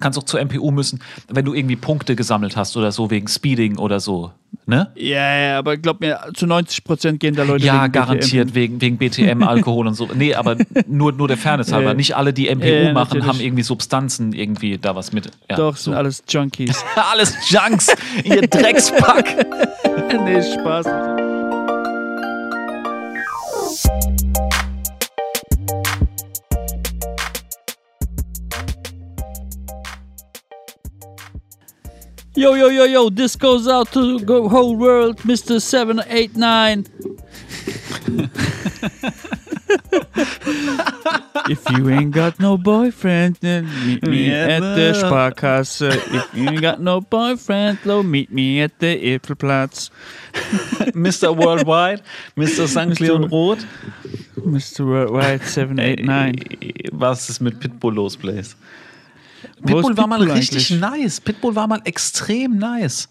kannst auch zur MPU müssen, wenn du irgendwie Punkte gesammelt hast oder so wegen Speeding oder so. Ne? Ja, ja, aber glaub mir, zu 90 Prozent gehen da Leute Ja, wegen garantiert BTM. wegen, wegen BTM, Alkohol und so. Nee, aber nur, nur der Fairness halber. Nicht alle, die MPU Ja, machen, natürlich. haben irgendwie Substanzen irgendwie da was mit. Ja, Doch, so. sind alles Junkies. alles Junks, ihr Dreckspack. nee, Spaß. Yo, yo, yo, yo, this goes out to the whole world, Mr. 789. If you ain't got no boyfriend, then meet me at the Sparkasse. Uh, if you ain't got no boyfriend, though, meet me at the Apfelplatz. Mr. Worldwide, Mr. St. Leon Roth. Mr. Worldwide 789. Was ist mit Pitbull los, Blaze? Pitbull war mal richtig eigentlich? nice. Pitbull war mal extrem nice.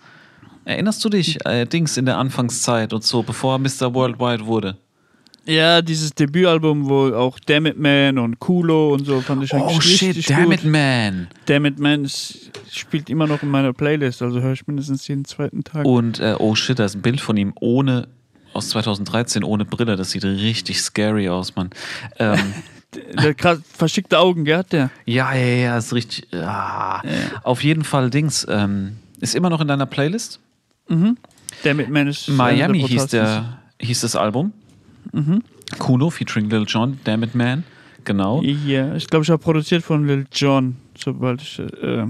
Erinnerst du dich, äh, Dings in der Anfangszeit und so, bevor er Mr. Worldwide wurde? Ja, dieses Debütalbum, wo auch Damn It Man und Kulo und so fand ich eigentlich Oh shit, richtig damn gut. it, man. Damn It Man spielt immer noch in meiner Playlist, also höre ich mindestens jeden zweiten Tag. Und äh, oh shit, da ist ein Bild von ihm ohne, aus 2013, ohne Brille. Das sieht richtig scary aus, Mann. Ähm, krass verschickte Augen, gell, hat der? ja, ja, ja, ist richtig. Ah. Auf jeden Fall, Dings, ähm, ist immer noch in deiner Playlist. Damn It Man ist Miami hieß, der, hieß das Album. Kuno featuring Lil Jon, Damn It Man. Genau. Ja, ich glaube, ich habe produziert von Lil Jon, sobald ich. Äh,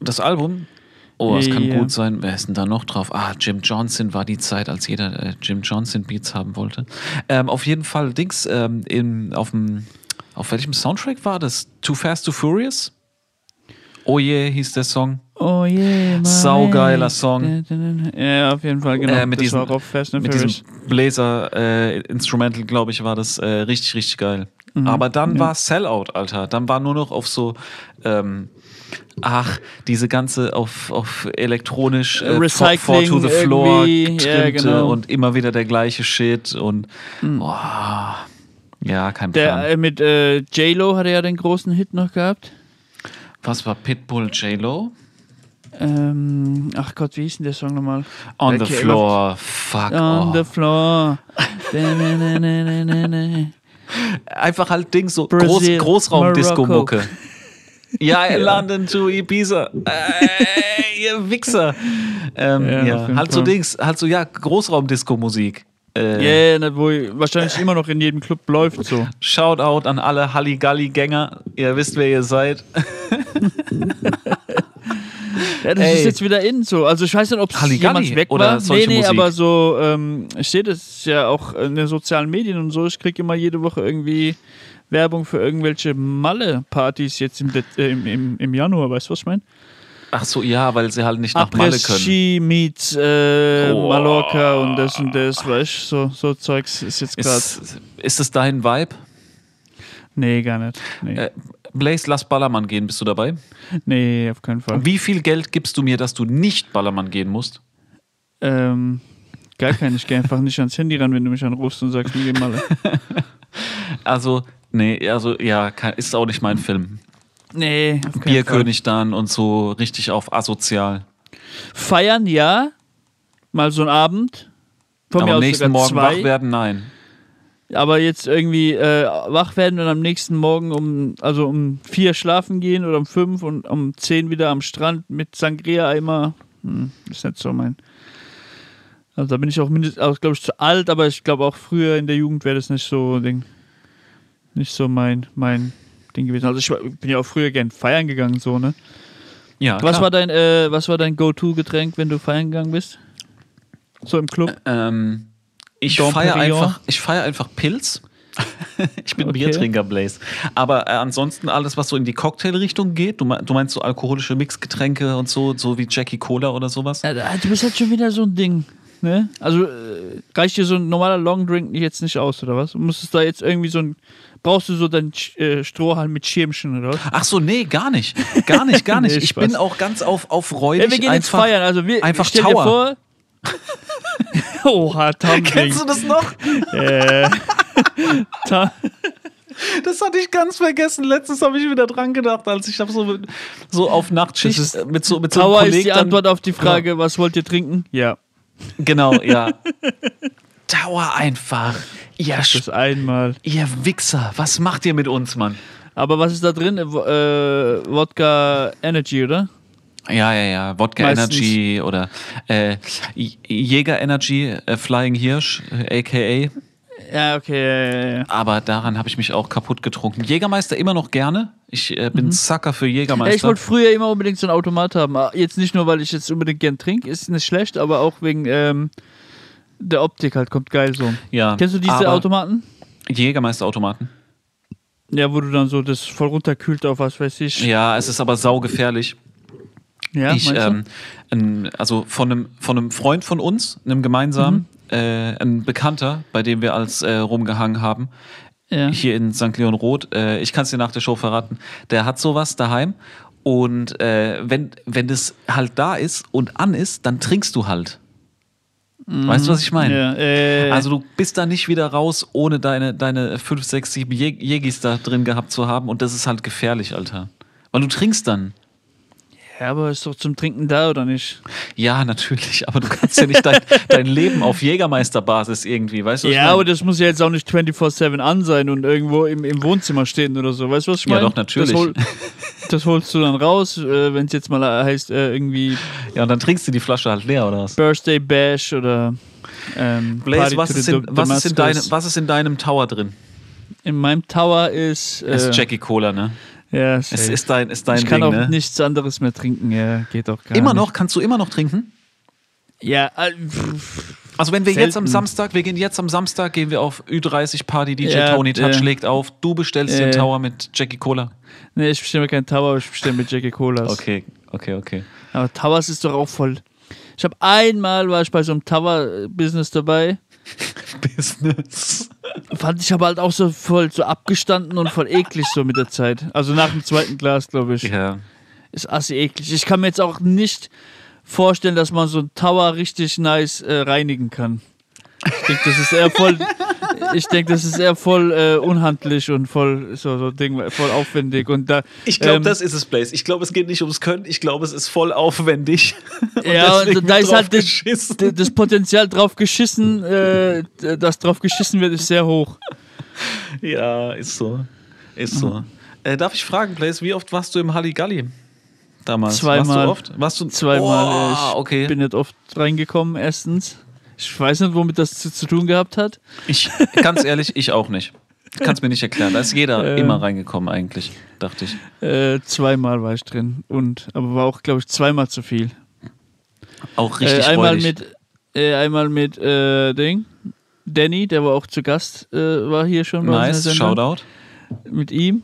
Das Album. Oh, das kann Ja. gut sein. Wer ist denn da noch drauf? Ah, Jim Johnson war die Zeit, als jeder äh, Jim Johnson Beats haben wollte. Ähm, auf jeden Fall, Dings, ähm, in, auf, dem, auf welchem Soundtrack war das? Too Fast, Too Furious? Oh yeah, hieß der Song. oh yeah, Saugeiler Song. Ja, auf jeden Fall, genau. Äh, mit das diesem, Fast and mit Furious. diesem Blazer-Instrumental, glaube ich, war das äh, richtig, richtig geil. Aber dann ja. war Sellout, Alter. Dann war nur noch auf so, ähm, ach, diese ganze auf, auf elektronisch äh, Recycling four to the floor irgendwie, ja, genau. und immer wieder der gleiche Shit und boah, ja, kein Der Plan. äh, mit äh, J-Lo hatte ja den großen Hit noch gehabt. Was war Pitbull J-Lo? Ähm, ach Gott, wie hieß denn der Song nochmal? On Der the floor, fuck On the floor. Einfach halt Ding so Groß, Brazil, Großraum-Disco-Mucke. Ja, London to Ibiza. Ey, ihr Wichser. Ähm, Ja, ja, halt so. Dings, halt so, ja, Großraum-Disco-Musik. Äh, Ja, na, wo wahrscheinlich immer noch in jedem Club läuft so. Shoutout an alle Halligalli-Gänger. Ihr wisst, wer ihr seid. Ja, das Ey. ist jetzt wieder in so. Also ich weiß nicht, ob es jemals weg oder war. Nee, solche nee, Musik? aber so, ähm, ich sehe das ja auch in den sozialen Medien und so. Ich kriege immer jede Woche irgendwie Werbung für irgendwelche Malle-Partys jetzt im, äh, im, im, im Januar, weißt du, was ich meine? Ach so, ja, weil sie halt nicht nach Malle können. Après-Ski meets äh, Oh. Mallorca und das und das, weißt du, so, so Zeugs ist jetzt gerade. Ist, ist das dein Vibe? Nee, gar nicht. Nee. Äh, Blaze, lass Ballermann gehen. Bist du dabei? nee, auf keinen Fall. Wie viel Geld gibst du mir, dass du nicht Ballermann gehen musst? Ähm, gar kein, ich gehe einfach nicht ans Handy ran, wenn du mich anrufst und sagst, mir geh mal. Also, nee, also, ja, ist auch nicht mein Film. Nee, auf keinen Fall. Bierkönig dann und so richtig auf asozial. Feiern, ja. Mal so ein Abend. Von mir Aber am nächsten Morgen zwei. wach werden, nein. Aber jetzt irgendwie äh, wach werden und am nächsten Morgen um, also um vier schlafen gehen oder um fünf und um zehn wieder am Strand mit Sangria-Eimer. Hm, ist nicht so mein. Also da bin ich auch mindestens, also, glaube ich, zu alt, aber ich glaube auch früher in der Jugend wäre das nicht so Ding. Nicht so mein, mein Ding gewesen. Also ich bin ja auch früher gern feiern gegangen, so, ne? Ja, Was klar. war dein, äh, was war dein Go-To-Getränk, wenn du feiern gegangen bist? So im Club? Ähm, ich feiere einfach, ich feier einfach Pilz. ich bin Okay. Biertrinker, Blaze. Aber äh, ansonsten alles, was so in die Cocktailrichtung geht, du, du meinst so alkoholische Mixgetränke und so, so wie Jackie Cola oder sowas? Ja, du bist halt schon wieder so ein Ding. Ne? Also äh, reicht dir so ein normaler Longdrink jetzt nicht aus, oder was? Du musstest da jetzt irgendwie so ein. Brauchst du so dein Sch- äh, Strohhalm mit Schirmchen, oder? Ach so, nee, gar nicht. Gar nicht, gar nicht. Nee, ich Spaß. bin auch ganz auf, auf räudig. Ja, wir gehen jetzt einfach, feiern. Also wir einfach stell dir Tower. vor. Oha, Tumbling. Kennst du das noch? äh, Das hatte ich ganz vergessen. Letztens habe ich wieder dran gedacht, als ich habe so, so auf Nachtschicht ist- äh, mit so mit so Tower ist die dann- Antwort auf die Frage, was wollt ihr trinken? Ja. Genau, ja. Dauer einfach. Ihr, Das einmal. ihr Wichser, was macht ihr mit uns, Mann? Aber was ist da drin? Äh, Wo- äh, Wodka Energy, oder? Ja, ja, ja. Wodka Meistens. Energy oder äh, Jäger Energy, äh, Flying Hirsch, äh, aka. Ja, okay. Ja, ja, ja. Aber daran habe ich mich auch kaputt getrunken. Jägermeister immer noch gerne. Ich äh, bin Sucker für Ja, ich Jägermeister. wollte früher immer unbedingt so einen Automat haben. Ah, Jetzt nicht nur, weil ich jetzt unbedingt gern trinke, ist nicht schlecht, aber auch wegen ähm, der Optik halt, kommt geil so. ja, Kennst du diese Automaten? Jägermeister-Automaten? Ja, wo du dann so das voll runterkühlt auf was weiß ich. Ja, es ist aber saugefährlich. Ja, ich, ähm, ein, also von einem, von einem Freund von uns, einem gemeinsamen, Mhm. äh, ein Bekannter, bei dem wir als äh, rumgehangen haben, ja. hier in St. Leon Roth, äh, ich kann es dir nach der Show verraten, der hat sowas daheim und äh, wenn, wenn das halt da ist und an ist, dann trinkst du halt. Weißt du, was ich meine? ja, äh, Also du bist da nicht wieder raus, ohne deine, deine 5, 6, 7 Jeg- Jägis da drin gehabt zu haben und das ist halt gefährlich, Alter. Weil du trinkst dann. Ja, aber ist doch zum Trinken da, oder nicht? Ja, natürlich, aber du kannst ja nicht dein, dein Leben auf Jägermeisterbasis irgendwie, weißt du? was ich Ja, meine? aber das muss ja jetzt auch nicht 24-7 an sein und irgendwo im, im Wohnzimmer stehen oder so. Weißt du, was ich Ja, meine? doch, natürlich. Das, hol, das holst du dann raus, äh, wenn es jetzt mal heißt, äh, irgendwie ja, und dann trinkst du die Flasche halt leer, oder was? Birthday Bash oder ähm, Blaze, was ist, in, was, ist in deinem, was ist in deinem Tower drin? In meinem Tower ist. Äh, ist Jackie Cola, ne? Ja, Es ist dein, ist dein ich kann Ding, auch ne? nichts anderes mehr trinken, ja, geht auch gar Immer nicht. noch? Kannst du immer noch trinken? Ja, äh, pff, Also wenn wir jetzt am Selten. Samstag, wir gehen jetzt am Samstag, gehen wir auf Ü30 Party, DJ Ja, Tony Touch ja. legt auf, du bestellst Ja. Tower mit Jackie Cola. nee, ich bestelle mir keinen Tower, ich bestelle mir Jackie Colas. Okay, okay, okay. Aber Towers ist doch auch voll. Ich habe einmal war ich bei so einem Tower-Business dabei. Business. Fand ich aber halt auch so voll so abgestanden und voll eklig so mit der Zeit. Also nach dem zweiten Glas, glaube ich. Ja. Ist assi eklig. Ich kann mir jetzt auch nicht vorstellen, dass man so einen Tower richtig nice äh, reinigen kann. Ich denke, das ist eher voll. Ich denke, das ist eher voll äh, unhandlich und voll so, so Ding, voll aufwendig. Und da, Ich glaube, ähm, das ist es, Blaze. Ich glaube, es geht nicht ums Können. Ich glaube, es ist voll aufwendig. Ja, deswegen und da ist halt das, das Potenzial drauf geschissen, äh, dass drauf geschissen wird, ist sehr hoch. Ja, ist so. Ist so. Äh, darf ich fragen, Blaze, wie oft warst du im Halligalli damals? Zweimal. Warst du oft? Warst du Zweimal. Oh, ich okay. bin nicht oft reingekommen, erstens. Ich weiß nicht, womit das zu, zu tun gehabt hat. Ich, ganz ehrlich, ich auch nicht. Kannst mir nicht erklären. Da ist jeder Ähm. immer reingekommen, eigentlich, dachte ich. Äh, zweimal war ich drin. Und, aber war auch, glaube ich, zweimal zu viel. Auch richtig äh, einmal freudig. mit, äh, einmal mit äh, Ding. Danny, der war auch zu Gast, äh, war hier schon bei Nice. Shoutout. Mit ihm.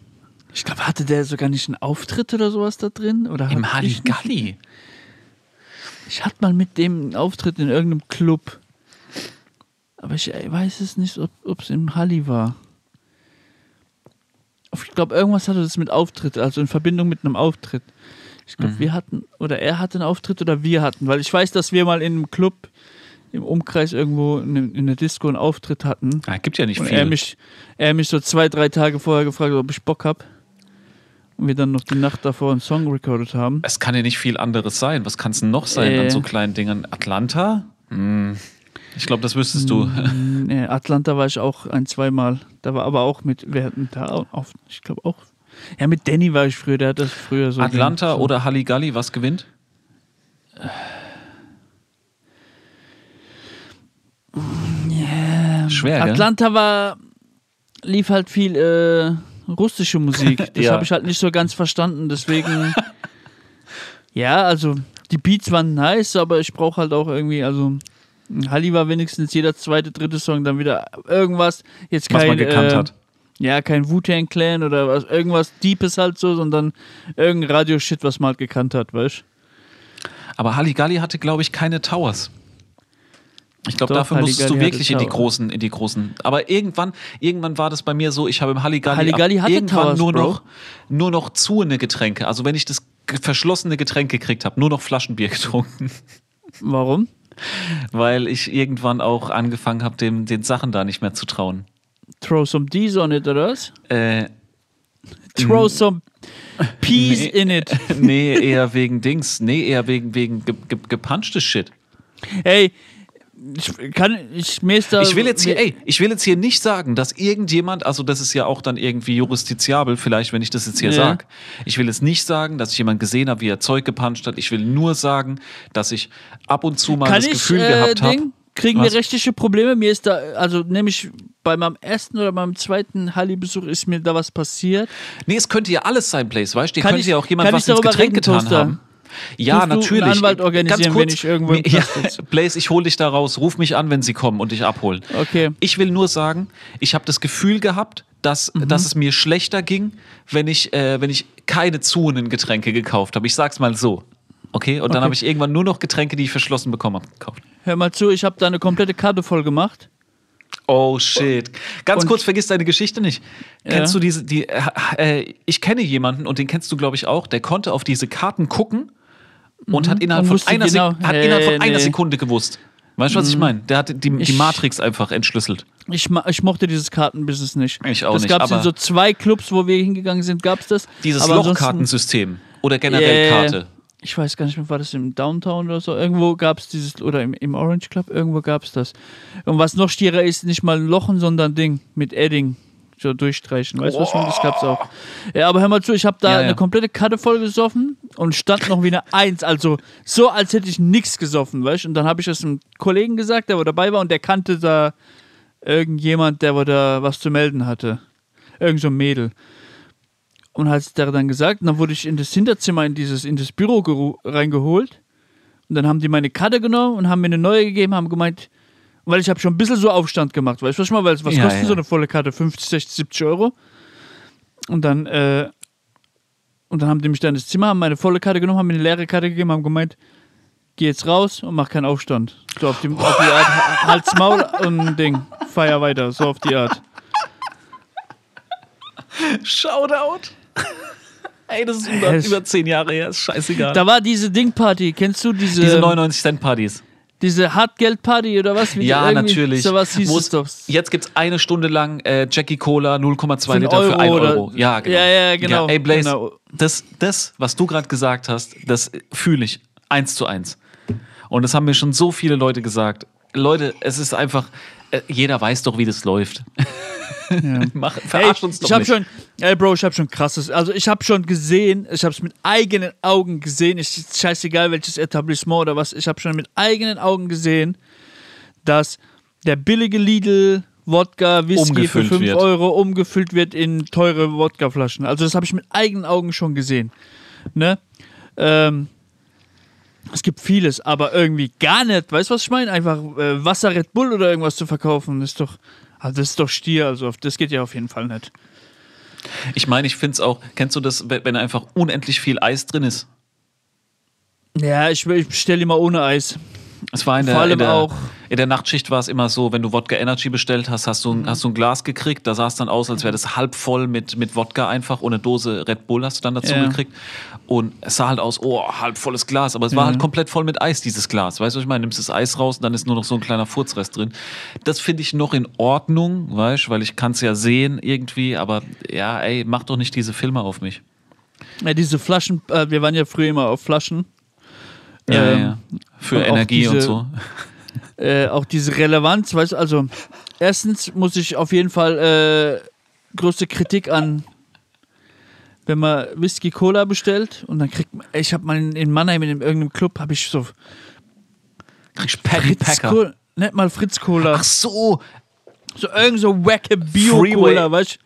Ich glaube, hatte der sogar nicht einen Auftritt oder sowas da drin? Oder Im hab ich, Halligalli. ich hatte mal mit dem einen Auftritt in irgendeinem Club. Aber ich äh, weiß es nicht, ob es im Halli war. Ich glaube, irgendwas hatte das mit Auftritt, also in Verbindung mit einem Auftritt. Ich glaube, Mhm. wir hatten, oder er hatte einen Auftritt oder wir hatten, weil ich weiß, dass wir mal in einem Club im Umkreis irgendwo in, in der Disco einen Auftritt hatten. Ah, gibt ja nicht viel. er mich, er mich so zwei, drei Tage vorher gefragt, ob ich Bock hab. Und wir dann noch die Nacht davor einen Song recorded haben. es kann ja nicht viel anderes sein. Was kann es denn noch sein Äh. an so kleinen Dingern? Atlanta? Hm. Ich glaube, das wüsstest du. Mm, Nee, Atlanta war ich auch ein, zweimal. Da war aber auch mit, wir hatten da auf, ich glaube auch. Ja, mit Danny war ich früher, der hat das früher so. Atlanta so. oder Halligalli, was gewinnt? Schwer, gell? Atlanta war, lief halt viel äh, russische Musik. Das Ja. habe ich halt nicht so ganz verstanden. Deswegen, ja, also die Beats waren nice, aber ich brauche halt auch irgendwie, also Halli war wenigstens jeder zweite, dritte Song dann wieder irgendwas. Jetzt Was kein, man gekannt äh, hat. Ja, kein Wu-Tang Clan oder was, irgendwas Deepes halt so, sondern irgendein Radio-Shit, was man halt gekannt hat, weißt Aber Halligalli hatte, glaube ich, keine Towers. Ich glaube, dafür musstest du Halligalli wirklich in die großen, in die großen. Aber irgendwann, irgendwann war das bei mir so, ich habe im Halligalli, Halligalli ab irgendwann Towers, nur Bro. noch, nur noch zuene Getränke. Also wenn ich das verschlossene Getränk gekriegt habe, nur noch Flaschenbier getrunken. Warum? Weil ich irgendwann auch angefangen habe, dem, den Sachen da nicht mehr zu trauen. Throw some D's on it, oder was? Äh, Throw some Peas Nee. in it. nee, eher wegen Dings. Nee, eher wegen, wegen ge ge gepunchtes Shit. Hey, ich kann, ich, mir ist da. Ich will jetzt hier, ey, ich will jetzt hier nicht sagen, dass irgendjemand, also das ist ja auch dann irgendwie justiziabel, vielleicht, wenn ich das jetzt hier Ja. sag. Ich will jetzt nicht sagen, dass ich jemand gesehen habe, wie er Zeug gepuncht hat. Ich will nur sagen, dass ich ab und zu mal Kann das ich, Gefühl äh, gehabt habe. Kriegen Was? wir rechtliche Probleme? Mir ist da, also nämlich bei meinem ersten oder meinem zweiten Halli-Besuch ist mir da was passiert. Nee, es könnte ja alles sein, Blaze, weißt du? Könnte ich- ja auch jemand was ins Getränk getan haben. Ja, Tust du einen natürlich. Anwalt organisieren, Ganz wenn kurz, ich irgendwo im ja? Blaze, ich hole dich da raus. Ruf mich an, wenn sie kommen und dich abholen. Okay. Ich will nur sagen, ich habe das Gefühl gehabt, dass, Mhm. dass es mir schlechter ging, wenn ich, äh, wenn ich keine zuhenden Getränke gekauft habe. Ich sag's mal so. Okay, und dann Okay. habe ich irgendwann nur noch Getränke, die ich verschlossen bekommen habe, gekauft. Hör mal zu, ich habe da eine komplette Karte voll gemacht. Oh shit. Ganz Und- kurz, vergiss deine Geschichte nicht. Ja. Kennst du diese, die, äh, äh, ich kenne jemanden und den kennst du, glaube ich, auch, der konnte auf diese Karten gucken und hat innerhalb Und von, einer, genau, Sek hat hey, innerhalb von einer nee. Sekunde gewusst. Weißt du, was ich meine? Der hat die, die Ich- Matrix einfach entschlüsselt. Ich, ich mochte dieses Kartenbusiness nicht. Ich auch das nicht, gab es in aber- so zwei Clubs, wo wir hingegangen sind, gab es das. Dieses Lochkartensystem oder generell Yeah. Karte. Ich weiß gar nicht mehr, war das im Downtown oder so? Irgendwo gab es dieses, oder im, im Orange Club, irgendwo gab es das. Und was noch stierer ist, nicht mal ein Lochen, sondern ein Ding mit Edding. So durchstreichen. Weißt du, was ich meine? Das gab's auch. Ja, aber hör mal zu, ich habe da Ja, ja. eine komplette Karte voll gesoffen und stand noch wie eine Eins. Also so, als hätte ich nichts gesoffen, weißt du? Und dann habe ich das einem Kollegen gesagt, der wo dabei war und der kannte da irgendjemand, der wo da was zu melden hatte. Irgend so ein Mädel. Und hat der dann gesagt, und dann wurde ich in das Hinterzimmer, in dieses, in das Büro reingeholt. Und dann haben die meine Karte genommen und haben mir eine neue gegeben, haben gemeint, weil ich habe schon ein bisschen so Aufstand gemacht, weißt du, was mal, weil was Ja, kostet ja. so eine volle Karte? 50, 60, 70 Euro. Und dann, äh, und dann haben die mich dann ins Zimmer, haben meine volle Karte genommen, haben mir eine leere Karte gegeben, haben gemeint, geh jetzt raus und mach keinen Aufstand. So auf die, auf die Art, Hals, Maul und ein Ding. Feier weiter, so auf die Art. Shoutout. Ey, das ist über, über zehn Jahre her, ist scheißegal. Da war diese Dingparty, kennst du diese, Diese 99 Cent Partys. Diese Hartgeldparty oder was? Wie Ja, natürlich. So was hieß es doch. Jetzt gibt's eine Stunde lang äh, Jackie Cola 0,2 Für einen Liter für Euro 1 oder- Euro. Ja, genau. Ja, ja, genau. ey, Blaze, Genau. das, das, was du gerade gesagt hast, das fühle ich eins zu eins. Und das haben mir schon so viele Leute gesagt. Leute, es ist einfach, äh, jeder weiß doch, wie das läuft. Mach, Ey, verarsch uns doch ich habe nicht. schon, ey Bro, ich habe schon krasses, also ich habe schon gesehen, ich habe es mit eigenen Augen gesehen, ich, scheißegal welches Etablissement oder was, ich habe schon mit eigenen Augen gesehen, dass der billige Lidl Wodka, Whisky Umgefüllt für 5 wird. Euro umgefüllt wird in teure Wodkaflaschen. Also das habe ich mit eigenen Augen schon gesehen. Ne? Ähm, es gibt vieles, aber irgendwie gar nicht. Weißt du, was ich meine? Einfach äh, Wasser Red Bull oder irgendwas zu verkaufen, ist doch, also das ist doch Stier. Also das geht ja auf jeden Fall nicht. Ich meine, ich finde es auch, kennst du das, wenn wenn einfach unendlich viel Eis drin ist? Ja, ich, ich bestelle immer ohne Eis. Es war in Vor der, allem in der, auch- in der Nachtschicht war es immer so, wenn du Wodka Energy bestellt hast, hast du, ein- hast du ein Glas gekriegt, da sah es dann aus, als wäre das halb voll mit, mit Wodka einfach und eine Dose Red Bull hast du dann dazu Ja. gekriegt. Und es sah halt aus, oh, halb volles Glas, aber es war halt komplett voll mit Eis, dieses Glas. Weißt du, was ich meine? Nimmst das Eis raus und dann ist nur noch so ein kleiner Furzrest drin. Das finde ich noch in Ordnung, weißt du, weil ich kann es ja sehen irgendwie, aber ja, ey, mach doch nicht diese Filme auf mich. Ja, diese Flaschen, äh, wir waren ja früher immer auf Flaschen. Ja, Ähm, ja. Für und Energie und diese- so. äh, auch diese Relevanz, weißt du, also erstens muss ich auf jeden Fall äh, größte Kritik an, wenn man Whisky Cola bestellt und dann kriegt man, ich habe mal in, in Mannheim in irgendeinem Club habe ich so Kriegst Paddy Packer. Nicht mal Fritz Cola, Ach so, so irgend so wacke Bio Freeway. Cola, weißt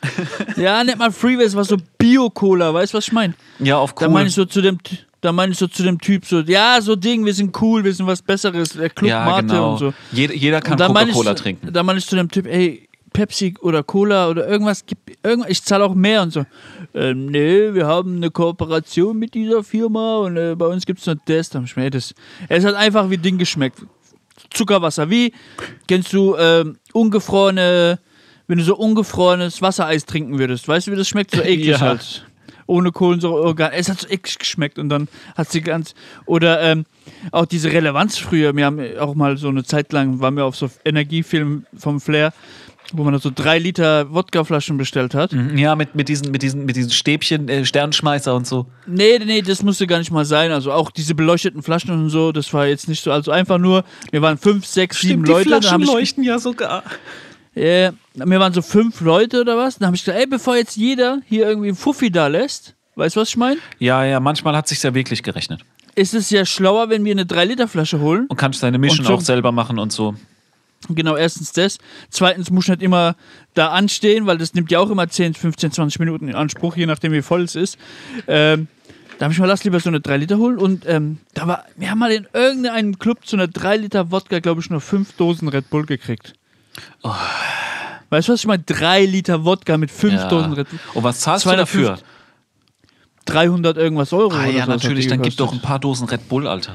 du? Ja, nicht mal Freeway, es war so Bio Cola, weißt du, was ich meine? ja, auf Da cool. meine ich so zu dem da meine ich so zu dem Typ so, ja, so Ding, wir sind cool, wir sind was Besseres, der Club ja, Mate genau. und so. Jeder, jeder kann dann Coca-Cola trinken. Da meine ich zu dem Typ, ey, Pepsi oder Cola oder irgendwas, ich zahle auch mehr und so. Ähm, nee, wir haben eine Kooperation mit dieser Firma und äh, bei uns gibt es nur das. Da hab ich mir, ey, das. Es hat einfach wie Ding geschmeckt. Zuckerwasser. Wie kennst du ähm, ungefrorene, wenn du so ungefrorenes Wassereis trinken würdest? Weißt du, wie das schmeckt? So eklig Ja. halt. Ohne Kohlensäure, oh, gar- es hat so eklig geschmeckt und dann hat sie ganz. Oder ähm, auch diese Relevanz früher. Wir haben auch mal so eine Zeit lang, waren wir auf so Energiefilm vom Flair. Wo man so drei Liter Wodkaflaschen bestellt hat. Mhm, Ja, mit, mit, diesen, mit, diesen, mit diesen Stäbchen, äh, Sternschmeißer und so. Nee, nee, nee, das musste gar nicht mal sein. Also auch diese beleuchteten Flaschen und so, das war jetzt nicht so. Also einfach nur, wir waren fünf, sechs, sieben Leute. da hab ich, ja sogar. Äh, wir waren so fünf Leute oder was. Dann habe ich gesagt, ey, bevor jetzt jeder hier irgendwie einen Fuffi da lässt, weißt du, was ich meine? Ja, ja, manchmal hat sich ja wirklich gerechnet. Ist es ja schlauer, wenn wir eine 3-Liter-Flasche holen. Und kannst deine so- auch selber machen und so. Genau, erstens das. Zweitens muss ich nicht immer da anstehen, weil das nimmt ja auch immer 10, 15, 20 Minuten in Anspruch, je nachdem wie voll es ist. Ähm, da habe ich mal, lass lieber so eine 3 Liter holen. Und ähm, da war, wir haben mal in irgendeinem Club zu einer 3 Liter Wodka, glaube ich, nur 5 Dosen Red Bull gekriegt. Weißt du, was ich meine? 3 Liter Wodka mit 5 Ja. Dosen Red Bull. Und was zahlst du 250 dafür? 300 irgendwas Euro. Ah oder ja, natürlich, dann gib doch ein paar Dosen Red Bull, Alter.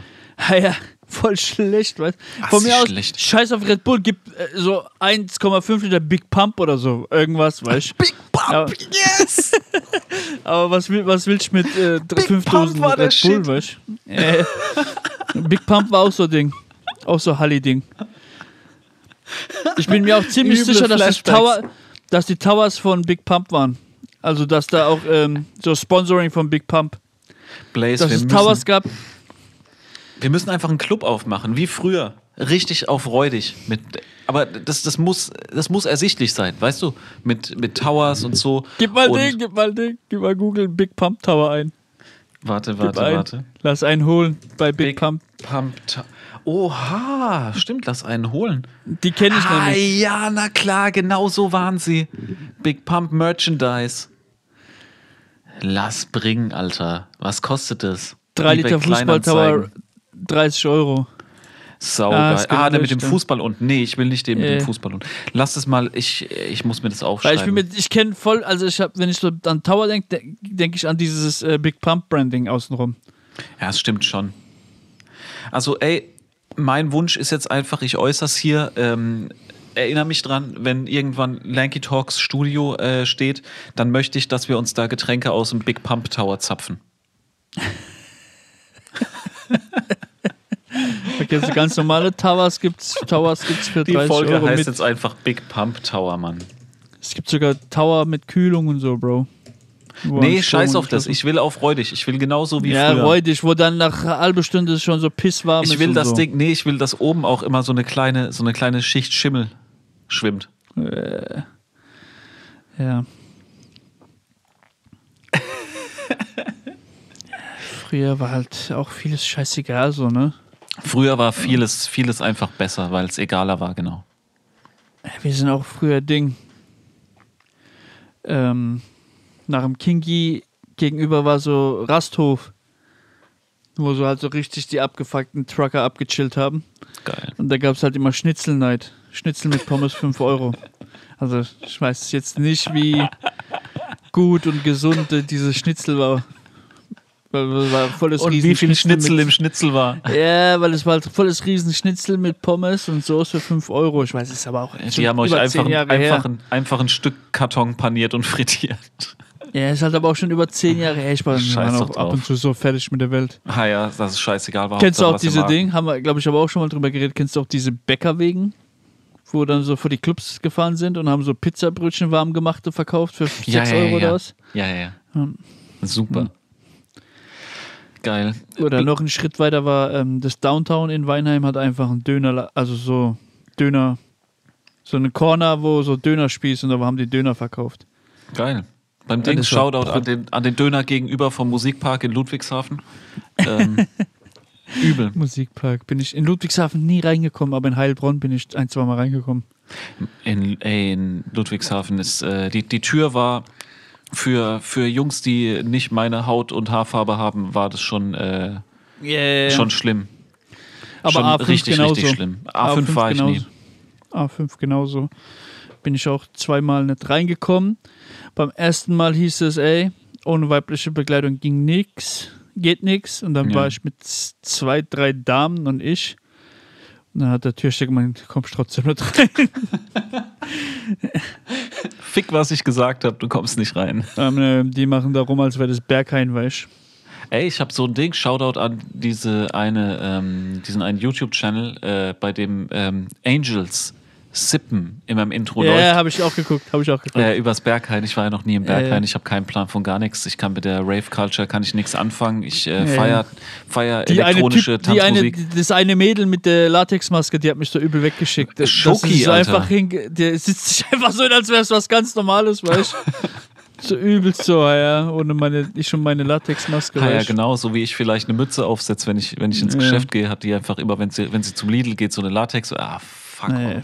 Ja, ja, voll schlecht, weißt Ach, Von mir aus, schlecht. scheiß auf Red Bull, gib äh, so 1,5 Liter Big Pump oder so, irgendwas, weißt Big Pump, Aber- yes! Aber was, will, was willst du mit äh, Big 5 Pump Dosen Red Bull, weißt äh, Big Pump war auch so ein Ding. Auch so Halli-Ding. Ich bin mir auch ziemlich Üble sicher, dass. Tower, dass die Towers von Big Pump waren. Also, dass da auch ähm, so Sponsoring von Big Pump, Blaze, dass wir es müssen, Towers gab. wir müssen einfach einen Club aufmachen, wie früher. Richtig auf räudig. Mit, aber das, das, muss, das muss ersichtlich sein, weißt du? Mit, mit Towers und so. Gib mal und, den, gib mal den, gib mal Google Big Pump Tower ein. Warte, warte, ein. warte. Lass einen holen bei Big, Big Pump. Pump. Ta- Oha, stimmt, lass einen holen. Die kenne ich Ah, nämlich. ja, na klar, genau so waren sie. Big Pump Merchandise. Lass bringen, Alter. Was kostet das? 3 eBay Liter Fußballtower, Kleinanzeigen. 30 Euro. Sau Ah, Ah, der mit dem. Fußball unten. Nee, ich will nicht den mit Äh. dem Fußball unten. Lass es mal, ich, ich muss mir das Weil aufschreiben. ich bin mit, ich kenne voll, also ich habe, wenn ich so an Tower denke, denke ich an dieses äh, Big Pump Branding außenrum. Ja, es stimmt schon. Also, ey, mein Wunsch ist jetzt einfach, ich äußere es hier. Ähm, erinnere mich dran, wenn irgendwann Lanky Talks Studio äh, steht, dann möchte ich, dass wir uns da Getränke aus dem Big Pump Tower zapfen. Okay, so ganz normale Towers gibt's, Towers gibt's für Die 30 Folge Euro heißt mit. jetzt einfach Big Pump Tower, Mann. Es gibt sogar Tower mit Kühlung und so, Bro. Wo Nee, scheiß auf das. Ich will auf räudig. Ich will genauso wie ja, früher. räudig, wo dann nach einer halben Stunde es schon so pisswarm ist. ich will das so. Ding, nee, ich will, dass oben auch immer so eine kleine, so eine kleine Schicht Schimmel schwimmt. Ja. Früher war halt auch vieles scheißegal so, ne? Früher war vieles, vieles einfach besser, weil es egaler war, genau. Wir sind auch früher Ding. Ähm, nach dem Kingi gegenüber war so Rasthof, wo so halt so richtig die abgefuckten Trucker abgechillt haben. Geil. Und da gab es halt immer Schnitzelnight. Schnitzel mit Pommes 5 Euro. Also ich weiß jetzt nicht, wie gut und gesund dieses Schnitzel war. Weil es war volles Und wie viel Schnitzel mit, im Schnitzel war. Ja, weil es war halt volles Riesenschnitzel mit Pommes und Soße für 5 Euro. Ich weiß es aber auch schon Die haben euch einfach, 10 Jahre einfach, ein, einfach ein Stück Karton paniert und frittiert. Ja, ist halt aber auch schon über 10 Jahre her. Ich war Scheiß doch auch ab drauf. und zu so fertig mit der Welt. Ah ja, das ist scheißegal. War Kennst du auch diese. Ding? Haben wir, glaube ich, aber auch schon mal drüber geredet. Kennst du auch diese Bäckerwegen? Wo dann so vor die Clubs gefahren sind und haben so Pizzabrötchen warm gemachte verkauft für 6 Ja, ja, Euro ja, oder ja. was? Ja, ja, ja. Hm. Super. Geil. Oder noch einen Schritt weiter war ähm, das Downtown in Weinheim hat einfach einen Döner, also so Döner, so eine Corner, wo so Dönerspieß und da haben die Döner verkauft. Geil. Beim Ding, Shoutout an den, an den Döner gegenüber vom Musikpark in Ludwigshafen. Ähm, übel. Musikpark. Bin ich in Ludwigshafen nie reingekommen, aber in Heilbronn bin ich ein, zwei Mal reingekommen. In, ey, in Ludwigshafen ist äh, die, die Tür war für, für Jungs, die nicht meine Haut und Haarfarbe haben, war das schon, äh, Yeah. schon schlimm. aber schon A5 richtig, genauso. richtig schlimm. A5, war ich nie. A5 genauso. Bin ich auch zweimal nicht reingekommen. Beim ersten Mal hieß es, ey, ohne weibliche Begleitung ging nix, geht nix. Und dann Ja. war ich mit zwei, drei Damen und ich. Und dann hat der Türsteher gemeint, kommst trotzdem nicht rein. Fick, was ich gesagt habe, du kommst nicht rein. ähm, äh, die machen da rum, als wäre das Berghain, weißt Ey, ich habe so ein Ding, Shoutout an diese eine, ähm, diesen einen YouTube-Channel, äh, bei dem ähm, Angels Sippen in meinem Intro Ja, läuft. habe ich auch geguckt, habe ich auch geguckt. Äh, übers Berghain. Ich war ja noch nie im Ja, Berghain. ja. Ich habe keinen Plan von gar nichts. Ich kann mit der Rave Culture kann ich nichts anfangen. Ich äh, Ja, feier, feier Die eine elektronische typ, die eine, Tanzmusik. das eine Mädel mit der Latexmaske, die hat mich so übel weggeschickt. Das Schoki, Alter. einfach hinge der sitzt sich einfach so, hin, als wäre es was ganz Normales, weißt du? So übelst so, ja, ohne meine, ich schon meine Latexmaske. Ah, ja, du? genau, so wie ich vielleicht eine Mütze aufsetze, wenn ich, wenn ich ins Ja. Geschäft gehe, hat die einfach immer, wenn sie, wenn sie zum Lidl geht, so eine Latex. Ah, fuck. Nee, off.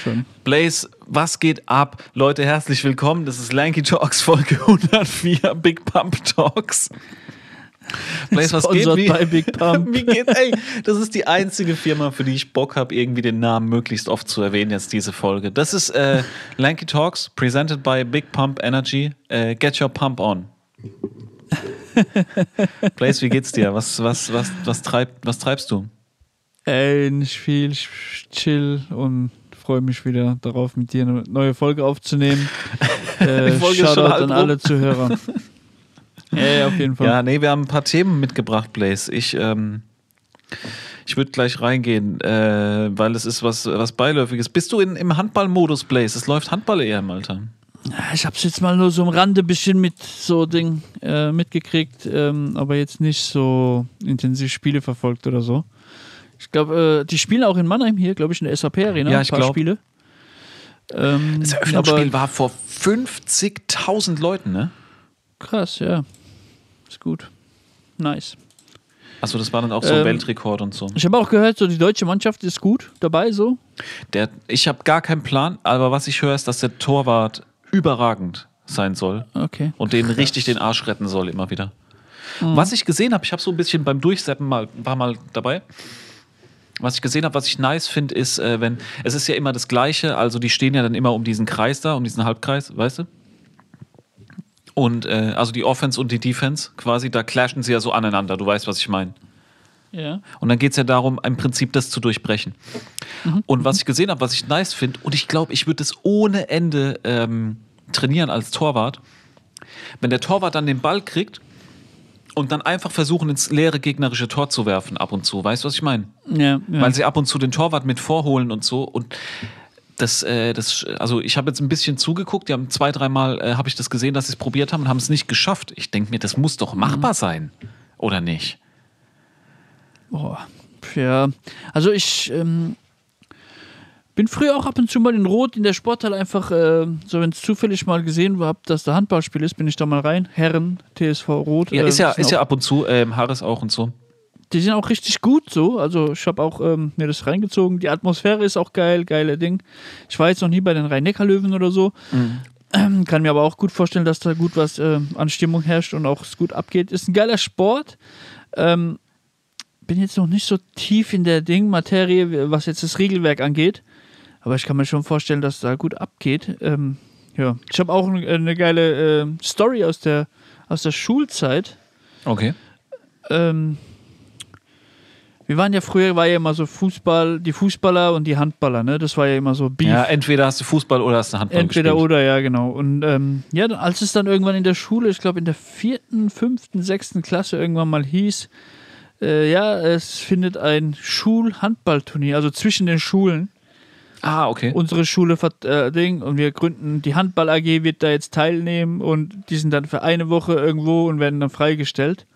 Schon. Blaze, was geht ab? Leute, herzlich willkommen. Das ist Lanky Talks Folge 104, Big Pump Talks. Blaze, was geht? Wie, by Big Pump. wie geht? Ey, das ist die einzige Firma, für die ich Bock habe, irgendwie den Namen möglichst oft zu erwähnen, jetzt diese Folge. Das ist äh, Lanky Talks, presented by Big Pump Energy. Äh, get your pump on. Blaze, wie geht's dir? Was, was, was, was, treibt, was treibst du? Ey, nicht viel, chill und freue mich wieder darauf, mit dir eine neue Folge aufzunehmen. Äh, Shoutout halb an alle Zuhörer. ja, ja, auf jeden Fall. Ja, nee, wir haben ein paar Themen mitgebracht, Blaze. Ich, ähm, ich würde gleich reingehen, äh, weil es ist was, was Beiläufiges. Bist du in, im Handballmodus, Blaze? Es läuft Handball-EM, Alter. Ich hab's jetzt mal nur so am Rande bisschen mit so Ding äh, mitgekriegt, ähm, aber jetzt nicht so intensiv Spiele verfolgt oder so. Ich glaube, äh, die spielen auch in Mannheim hier, glaube ich, in der SAP-Arena. Ja, ein ich paar glaub. Spiele. Ähm, Das Eröffnungsspiel war vor 50.000 Leuten, ne? krass, ja. Ist gut. Nice. Achso, das war dann auch so ein Ähm, Weltrekord und so. Ich habe auch gehört, so die deutsche Mannschaft ist gut dabei, so. Der, ich habe gar keinen Plan, aber was ich höre, ist, dass der Torwart überragend sein soll Okay. und den richtig den Arsch retten soll immer wieder. Was ich gesehen habe, ich habe so ein bisschen beim Durchseppen mal paar Mal dabei. Was ich gesehen habe, was ich nice finde, ist, äh, wenn es ist ja immer das Gleiche, also die stehen ja dann immer um diesen Kreis da, um diesen Halbkreis, weißt du? Und äh, also die Offense und die Defense quasi, da clashen sie ja so aneinander, du weißt, was ich meine. Ja. Und dann geht es ja darum, im Prinzip das zu durchbrechen. Und was ich gesehen habe, was ich nice finde, und ich glaube, ich würde es ohne Ende ähm, trainieren als Torwart, wenn der Torwart dann den Ball kriegt und dann einfach versuchen, ins leere gegnerische Tor zu werfen ab und zu. Weißt du, was ich meine? Ja, ja. Weil sie ab und zu den Torwart mit vorholen und so. Und das, äh, das, also ich habe jetzt ein bisschen zugeguckt, die haben zwei, dreimal äh, habe ich das gesehen, dass sie es probiert haben und haben es nicht geschafft. Ich denke mir, das muss doch machbar sein, oder nicht? Boah. Ja, also ich ähm, bin früher auch ab und zu mal in Rot in der Sporthalle einfach, äh, so wenn es zufällig mal gesehen habe, dass da Handballspiel ist, bin ich da mal rein. Herren, TSV Rot. Ja, äh, ist ja, ist ja ab und zu, ähm, Harris auch und so. Die sind auch richtig gut so. Also ich habe auch ähm, mir das reingezogen. Die Atmosphäre ist auch geil, geile Ding. Ich war jetzt noch nie bei den Rhein-Neckar-Löwen oder so. Ähm, kann mir aber auch gut vorstellen, dass da gut was äh, an Stimmung herrscht und auch es gut abgeht. Ist ein geiler Sport. Ähm, bin jetzt noch nicht so tief in der Ding-Materie, was jetzt das Regelwerk angeht. Aber ich kann mir schon vorstellen, dass da gut abgeht. Ähm, ja. Ich habe auch eine, eine geile äh, Story aus der, aus der Schulzeit. Okay. Ähm, wir waren ja früher, war ja immer so Fußball, die Fußballer und die Handballer, ne? Das war ja immer so Beef. Ja, entweder hast du Fußball oder hast du Handball Entweder gespielt. oder, ja, genau. Und ähm, ja, als es dann irgendwann in der Schule, ich glaube in der vierten, fünften, sechsten Klasse irgendwann mal hieß, äh, ja, es findet ein Schulhandballturnier, also zwischen den Schulen. Ah, okay. Unsere Schule äh, Ding und wir gründen die Handball AG wird da jetzt teilnehmen und die sind dann für eine Woche irgendwo und werden dann freigestellt.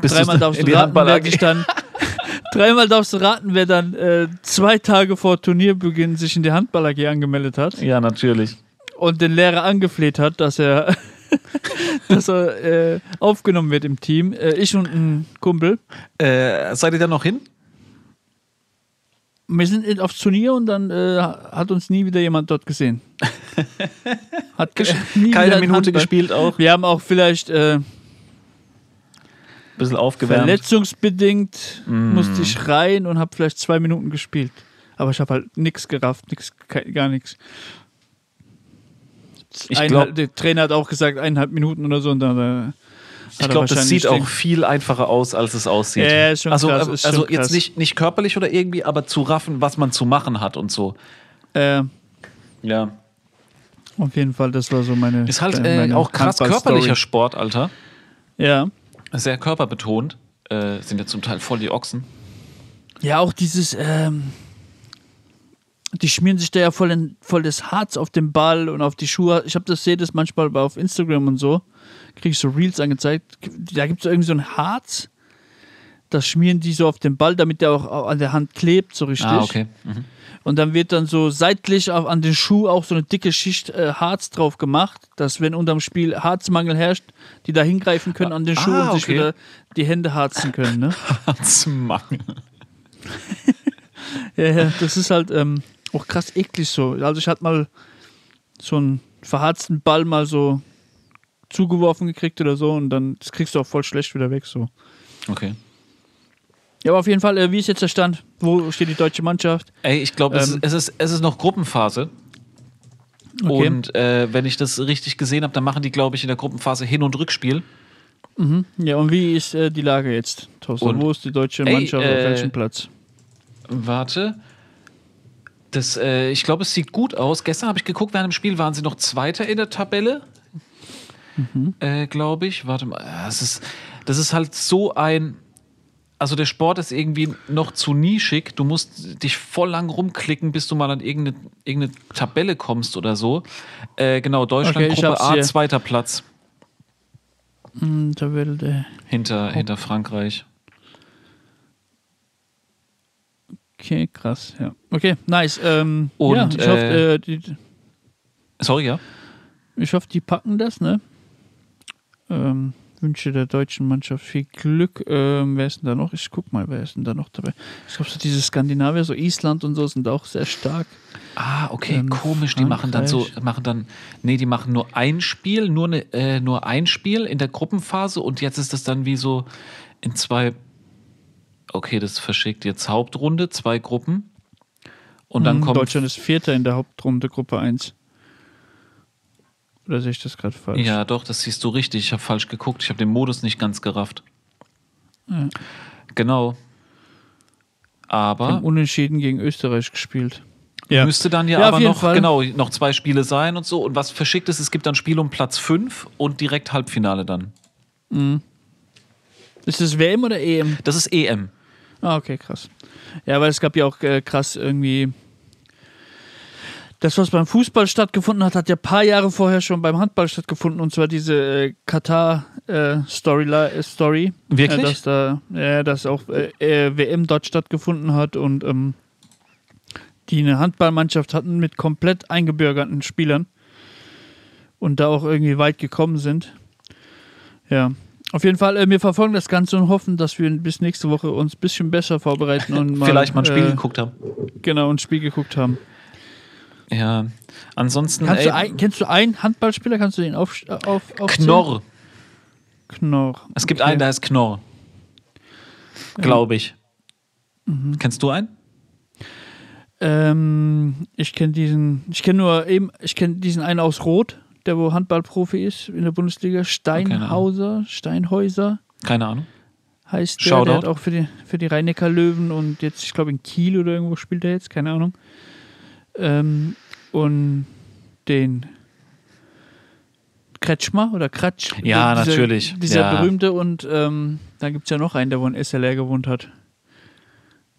Bist Dreimal darfst du die raten, wer sich dann dreimal darfst du raten, wer dann äh, zwei Tage vor Turnierbeginn sich in die Handball AG angemeldet hat Ja, natürlich. und den Lehrer angefleht hat, dass er dass er äh, aufgenommen wird im Team. Äh, ich und ein Kumpel. Äh, seid ihr da noch hin? Wir sind in- aufs Turnier und dann äh, hat uns nie wieder jemand dort gesehen. Hat Keine Minute Handball. gespielt auch. Wir haben auch vielleicht äh, Bisschen aufgewärmt. verletzungsbedingt Mm. musste ich rein und habe vielleicht zwei Minuten gespielt. Aber ich habe halt nichts gerafft, nix, gar nichts. Ich Der Trainer hat auch gesagt, eineinhalb Minuten oder so. Und dann, äh, ich hat er glaub, das sieht auch viel einfacher aus, als es aussieht. Ja, ist schon also krass, äh, ist also schon jetzt krass. nicht, nicht körperlich oder irgendwie, aber zu raffen, was man zu machen hat und so. Äh, Ja. auf jeden Fall, das war so meine. Ist halt äh, äh, meine auch krass körperlicher Sport, Alter. Ja. Sehr körperbetont. Äh, sind ja zum Teil voll die Ochsen. Ja, auch dieses, ähm, die schmieren sich da ja voll, in, voll das Harz auf den Ball und auf die Schuhe. Ich habe das sehe das manchmal auf Instagram und so. Kriege ich so Reels angezeigt. Da gibt es irgendwie so ein Harz. Das schmieren die so auf den Ball, damit der auch an der Hand klebt, so richtig. Ah, okay. Mhm. Und dann wird dann so seitlich auf, an den Schuh auch so eine dicke Schicht äh, Harz drauf gemacht, dass wenn unterm Spiel Harzmangel herrscht, die da hingreifen können an den Schuh Ah, und sich okay. wieder die Hände harzen können. Ne? Harzmangel. Ja, ja, das ist halt ähm, auch krass eklig so. Also ich hatte mal so einen verharzten Ball mal so zugeworfen gekriegt oder so und dann das kriegst du auch voll schlecht wieder weg so. Okay. Ja, aber auf jeden Fall, äh, wie ist jetzt der Stand? Wo steht die deutsche Mannschaft? Ey, ich glaube, es, Ähm. ist- es, ist, es ist noch Gruppenphase. Okay. Und äh, wenn ich das richtig gesehen habe, dann machen die, glaube ich, in der Gruppenphase Hin- und Rückspiel. Ja, und wie ist äh, die Lage jetzt, Thorsten? Und- Wo ist die deutsche Ey, Mannschaft auf äh, welchem Platz? Warte. Das, äh, ich glaube, es sieht gut aus. Gestern habe ich geguckt, während dem Spiel waren sie noch Zweiter in der Tabelle. Äh, glaube ich. Warte mal. Ja, Es ist, das ist halt so ein. Also der Sport ist irgendwie noch zu nischig. Du musst dich voll lang rumklicken, bis du mal an irgendeine, irgendeine Tabelle kommst oder so. Äh, genau, Deutschland Okay, Gruppe A, hier. zweiter Platz Hm, Tabelle. hinter, hinter Frankreich. Okay, krass, ja. Okay, nice. Ähm, Und, ja, ich, hoffe, äh, äh, die, Sorry, ja? ich hoffe, die packen das, ne? Ähm, wünsche der deutschen Mannschaft viel Glück. Ähm, wer ist denn da noch? Ich guck mal, wer ist denn da noch dabei? Ich glaube, so diese Skandinavier, so Island und so, sind auch sehr stark. Ah, okay, Ähm, komisch. Die machen dann so, machen dann, nee, die machen nur ein Spiel, nur, ne, äh, nur ein Spiel in der Gruppenphase und jetzt ist das dann wie so in zwei, okay, das verschickt jetzt Hauptrunde, zwei Gruppen. Und dann Mhm, kommt, Deutschland ist Vierter in der Hauptrunde, Gruppe 1. Oder sehe ich das gerade falsch? ja doch, das siehst du richtig, ich habe falsch geguckt, ich habe den Modus nicht ganz gerafft. Ja. Genau. Die haben Aber unentschieden gegen Österreich gespielt. müsste dann ja, Ja, aber noch, Fall. genau, noch zwei Spiele sein und so. Und was verschickt ist, es gibt dann Spiel um Platz 5 und direkt Halbfinale dann. Ist das WM oder EM? Das ist EM. Ah, okay, krass. Ja, weil es gab ja auch äh, krass irgendwie. Das, was beim Fußball stattgefunden hat, hat ja ein paar Jahre vorher schon beim Handball stattgefunden. Und zwar diese äh, Katar-Story. Äh, Story, Wirklich? Äh, dass da, äh, dass auch äh, äh, WM dort stattgefunden hat und ähm, die eine Handballmannschaft hatten mit komplett eingebürgerten Spielern und da auch irgendwie weit gekommen sind. Ja. Auf jeden Fall, äh, wir verfolgen das Ganze und hoffen, dass wir bis nächste Woche uns ein bisschen besser vorbereiten und mal, Vielleicht mal ein Spiel äh, geguckt haben. Genau, ein Spiel geguckt haben. Ja, ansonsten. Kannst ey, du ein, kennst du einen Handballspieler? Kannst du den auf, auf, aufzählen? Knorr. Knorr. Es gibt Okay. einen, der heißt Knorr. Glaube ich. Kennst du einen? Ähm, ich kenne diesen, ich kenne nur eben, ich kenne diesen einen aus Rot, der wo Handballprofi ist in der Bundesliga. Steinhauser, Steinhäuser Keine Ahnung. heißt der. Shoutout. Der hat auch für die, für die Rhein-Neckar Löwen und jetzt, ich glaube, in Kiel oder irgendwo spielt er jetzt, keine Ahnung. Ähm, und den Kretschmer oder Kratsch. Ja, dieser, natürlich. Dieser Ja. berühmte und ähm, dann gibt es ja noch einen, der wo in SLR gewohnt hat.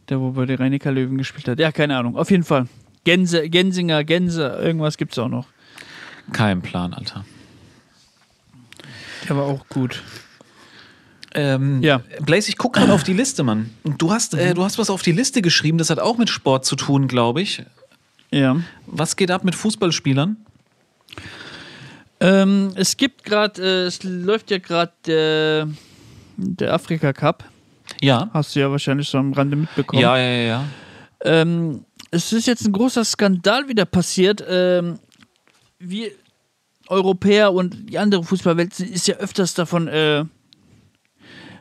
Der wo bei den Rhein-Neckar Löwen gespielt hat. Ja, keine Ahnung. Auf jeden Fall. Gänse, Gänsinger, Gänse, irgendwas gibt es auch noch. Kein Plan, Alter. Der war auch gut. Ähm, Ja. Blaze, ich gucke gerade auf die Liste, Mann. Du hast, äh, du hast was auf die Liste geschrieben, das hat auch mit Sport zu tun, glaube ich. Ja. Was geht ab mit Fußballspielern? Ähm, es gibt gerade, äh, es läuft ja gerade der, der Afrika Cup. Ja. Hast du ja wahrscheinlich so am Rande mitbekommen. Ja, ja, ja. Ähm, es ist jetzt ein großer Skandal wieder passiert. Ähm, wir Europäer und die andere Fußballwelt sind- ist ja öfters davon äh,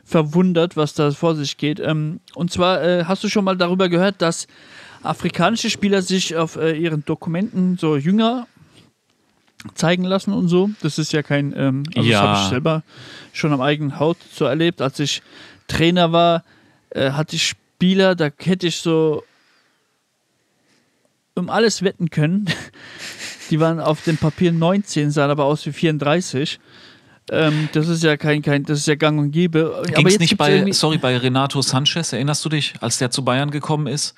verwundert, was da vor sich geht. Ähm, und zwar äh, hast du schon mal darüber gehört, dass afrikanische Spieler sich auf äh, ihren Dokumenten so jünger zeigen lassen und so. Das ist ja kein, ähm, also Ja. das habe ich selber schon am eigenen Haut so erlebt. Als ich Trainer war, äh, hatte ich Spieler, da hätte ich so um alles wetten können. Die waren auf dem Papier 19, sahen aber aus wie 34. Ähm, das ist ja kein, kein, das ist ja gang und gäbe. Ging aber es jetzt nicht bei, sorry, bei Renato Sanchez, erinnerst du dich, als der zu Bayern gekommen ist?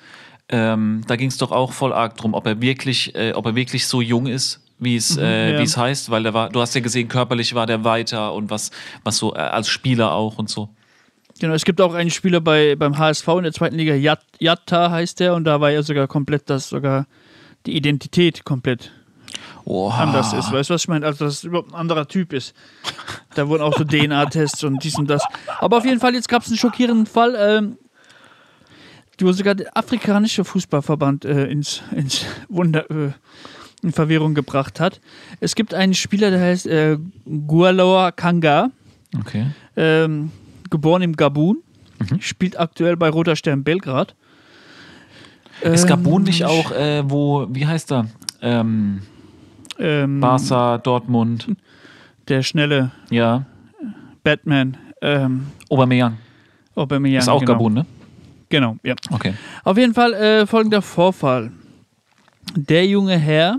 Ähm, da ging es doch auch voll arg drum, ob er wirklich, äh, ob er wirklich so jung ist, wie es, äh, ja. wie es heißt, weil der war, du hast ja gesehen, körperlich war der weiter und was, was so äh, als Spieler auch und so. Genau, es gibt auch einen Spieler bei, beim HSV in der zweiten Liga, Yat, Yatta heißt der, und da war ja sogar komplett, dass sogar die Identität komplett Oha. anders ist. Weißt du, was ich meine? Also, dass es überhaupt ein anderer Typ ist. Da wurden auch so DNA-Tests und dies und das. Aber auf jeden Fall, jetzt gab es einen schockierenden Fall, ähm, wo sogar der afrikanische Fußballverband äh, ins, ins Wunder, äh, in Verwirrung gebracht hat. Es gibt einen Spieler, der heißt äh, Gualoa Kanga, Okay. ähm, geboren im Gabun, Mhm. spielt aktuell bei Roter Stern Belgrad. Ist Gabun Ähm, nicht auch, äh, wo, wie heißt er? Ähm, ähm, Barca, Dortmund, Der schnelle ja. Batman. Ähm, Aubameyang. Aubameyang, Ist auch genau. Gabun, ne? Genau, ja. Okay. Auf jeden Fall äh, folgender Vorfall. Der junge Herr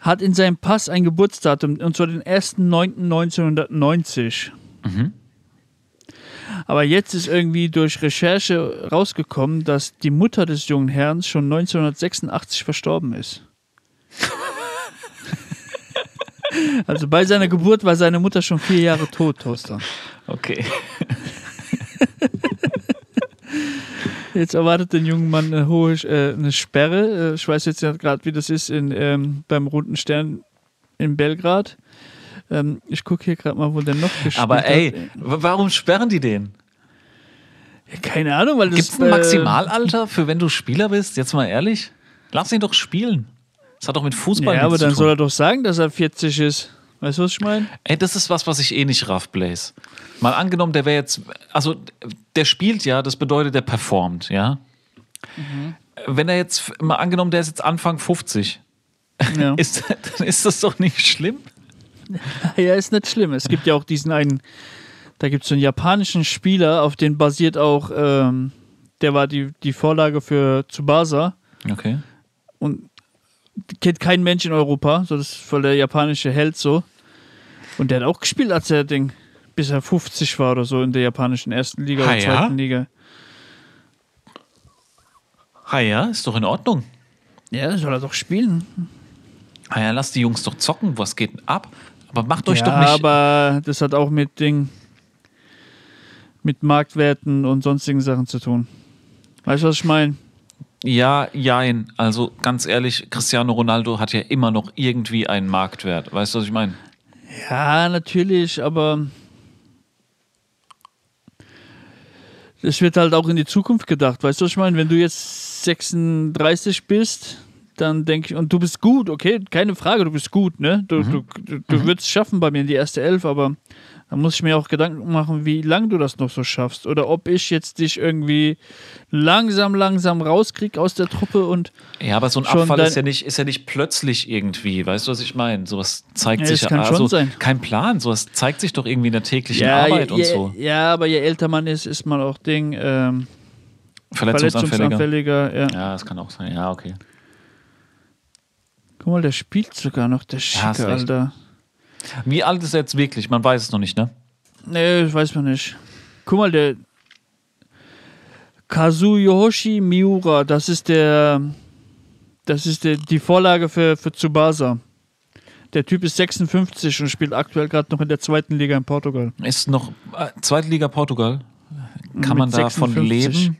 hat in seinem Pass ein Geburtsdatum, und zwar den 1.9.1990. Mhm. Aber jetzt ist irgendwie durch Recherche rausgekommen, dass die Mutter des jungen Herrn schon 1986 verstorben ist. also bei seiner Geburt war seine Mutter schon vier Jahre tot, Toaster. Okay. Jetzt erwartet den jungen Mann eine hohe äh, eine Sperre. Äh, ich weiß jetzt ja gerade, wie das ist in, ähm, beim Roten Stern in Belgrad. Ähm, ich gucke hier gerade mal, wo der noch gespielt Aber hat. ey, w- warum sperren die den? Ja, keine Ahnung, weil das Gibt es ein äh, Maximalalter für wenn du Spieler bist? Jetzt mal ehrlich. Lass ihn doch spielen. Das hat doch mit Fußball Ja, aber nichts dann zu soll tun. er doch sagen, dass er 40 ist. Weißt du, was ich meine? Ey, das ist was, was ich eh nicht raff, Blaze. Mal angenommen, der wäre jetzt, also der spielt ja, das bedeutet, der performt, ja. Mhm. Wenn er jetzt, mal angenommen, der ist jetzt Anfang 50, Ja. ist, dann ist das doch nicht schlimm. ja, ist nicht schlimm. Es gibt ja auch diesen einen, da gibt es so einen japanischen Spieler, auf den basiert auch, ähm, der war die, die Vorlage für Tsubasa. Okay. und kennt kein Mensch in Europa, so das ist voll der japanische Held so. Und der hat auch gespielt, als er Ding, bis er 50 war oder so in der japanischen ersten Liga Ah, oder ja? zweiten Liga. Ah ja, ist doch in Ordnung. Ja, soll er doch spielen. Ah ja, lass die Jungs doch zocken, was geht denn ab? Aber macht euch ja, doch nicht. aber das hat auch mit Ding, mit Marktwerten und sonstigen Sachen zu tun. Weißt du, was ich meine? Ja, jein. Also ganz ehrlich, Cristiano Ronaldo hat ja immer noch irgendwie einen Marktwert. Weißt du, was ich meine? Ja, natürlich, aber es wird halt auch in die Zukunft gedacht. Weißt du, was ich meine? Wenn du jetzt 36 bist, dann denke ich, und du bist gut, okay, keine Frage, du bist gut, ne? Du, du, du, du würdest es schaffen bei mir in die erste Elf, aber da muss ich mir auch Gedanken machen, wie lange du das noch so schaffst. Oder ob ich jetzt dich irgendwie langsam, langsam rauskrieg aus der Truppe und Ja, aber so ein Schon Abfall ist ja, nicht, ist ja nicht plötzlich irgendwie. Weißt du, was ich meine? Sowas zeigt Ja, sich ja. kann schon also, sein. Kein Plan. Sowas zeigt sich doch irgendwie in der täglichen ja, Arbeit je, und so. ja, aber je älter man ist, ist man auch Ding, ähm, Verletzungsanfälliger. verletzungsanfälliger. Ja. Ja, das kann auch sein. Ja, okay. Guck mal, der spielt sogar noch, der Ja, Schicke, recht. Alter. Wie alt ist er jetzt wirklich? Man weiß es noch nicht, ne? Nee, weiß man nicht. Guck mal, der Kazuyoshi Miura, das ist der, das ist der, die Vorlage für, für Tsubasa. Der Typ ist 56 und spielt aktuell gerade noch in der zweiten Liga in Portugal. Ist noch äh, Zweite Liga Portugal. Kann Mit man davon 56. leben?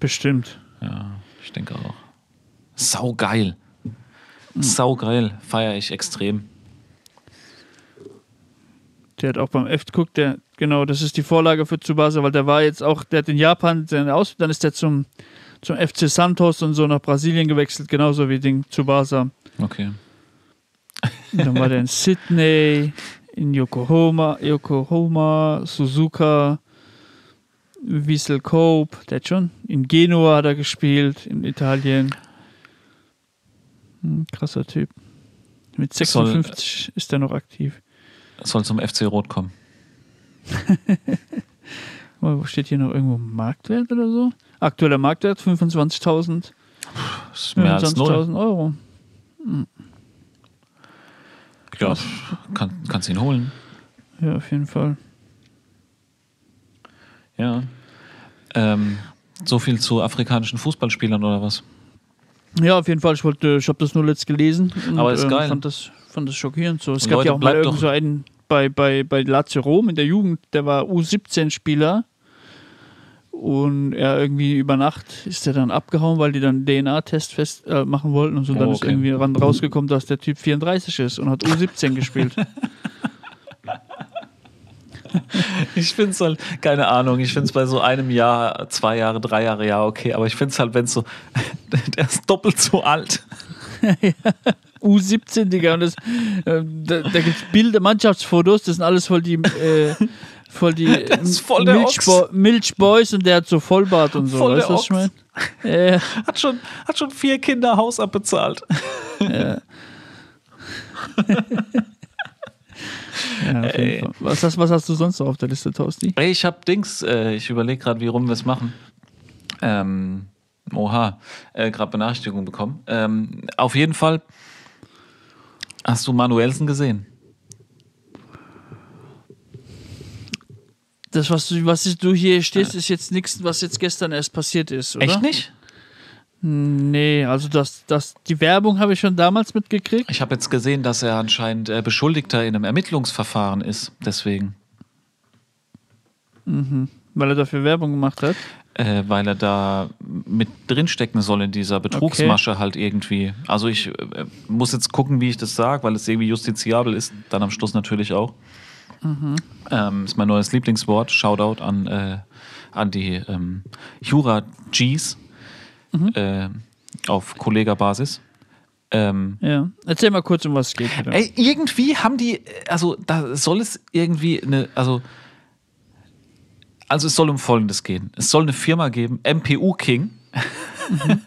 Bestimmt. Ja, ich denke auch. Sau geil. Sau geil. Feiere ich extrem. Der hat auch beim F guckt, der, genau, das ist die Vorlage für Tsubasa, weil der war jetzt auch, der hat in Japan seine Aus, dann ist der zum, zum FC Santos und so nach Brasilien gewechselt, genauso wie den Tsubasa. Okay. Und dann war der in Sydney, in Yokohama, Yokohama, Suzuka, Wiesel Kobe, der hat schon. In Genua hat er gespielt, in Italien. Hm, krasser Typ. Mit Soll- 56 ist er noch aktiv. Soll zum FC Rot kommen. Wo steht hier noch irgendwo Marktwert oder so? Aktueller Marktwert 25.000 Das ist mehr als null. 25.000 Euro. Ja, kann, kannst ihn holen. Ja, auf jeden Fall. Ja. Ähm, So viel zu afrikanischen Fußballspielern oder was? Ja, auf jeden Fall. Ich wollte, ich habe das nur letzt gelesen. Und, Aber ist ähm, geil. Fand das, fand das schockierend. So. Es Und gab Leute, ja auch mal irgend so einen bei, bei, bei Lazio Rom in der Jugend, der war U17-Spieler. Und er irgendwie über Nacht ist er dann abgehauen, weil die dann DNA-Test fest äh, machen wollten und so. Dann Oh, ist okay. irgendwie ran rausgekommen, dass der Typ 34 ist und hat U17 gespielt. Ich finde es halt, keine Ahnung, ich finde es bei so einem Jahr, zwei Jahre, drei Jahre, ja, okay, aber ich finde es halt, wenn es so, der ist doppelt so alt. U17, Digga. Und das, äh, da da gibt es Bilder, Mannschaftsfotos, das sind alles voll die, äh, voll die ist voll Milchbo Milchboys und der hat so Vollbart und so. Voll weißt du, der was ich meine? Ja, Hat schon, hat schon vier Kinder Haus abbezahlt. ja, Fall. Was hast, was hast du sonst noch auf der Liste, Tosti? Ey, ich hab Dings, äh, ich überlege gerade, wie rum wir es machen. Ähm, oha, äh, gerade Benachrichtigung bekommen. Ähm, auf jeden Fall, hast du Manuelsen gesehen? Das, was du, was du hier stehst, ist jetzt nichts, was jetzt gestern erst passiert ist, oder? Echt nicht? Nee, also das, das, die Werbung habe ich schon damals mitgekriegt. Ich habe jetzt gesehen, dass er anscheinend äh, Beschuldigter in einem Ermittlungsverfahren ist, deswegen. Weil er dafür Werbung gemacht hat. Äh, weil er da mit drinstecken soll in dieser Betrugsmasche halt irgendwie. Also ich äh, muss jetzt gucken, wie ich das sage, weil es irgendwie justiziabel ist, dann am Schluss natürlich auch. Ähm, ist mein neues Lieblingswort. Shoutout an, äh, an die ähm, Jura Gs äh, auf Kollegabasis. Ähm, Ja. Erzähl mal kurz, um was es geht. Ey, irgendwie haben die, also da soll es irgendwie eine, also, also es soll um Folgendes gehen. Es soll eine Firma geben, MPU King.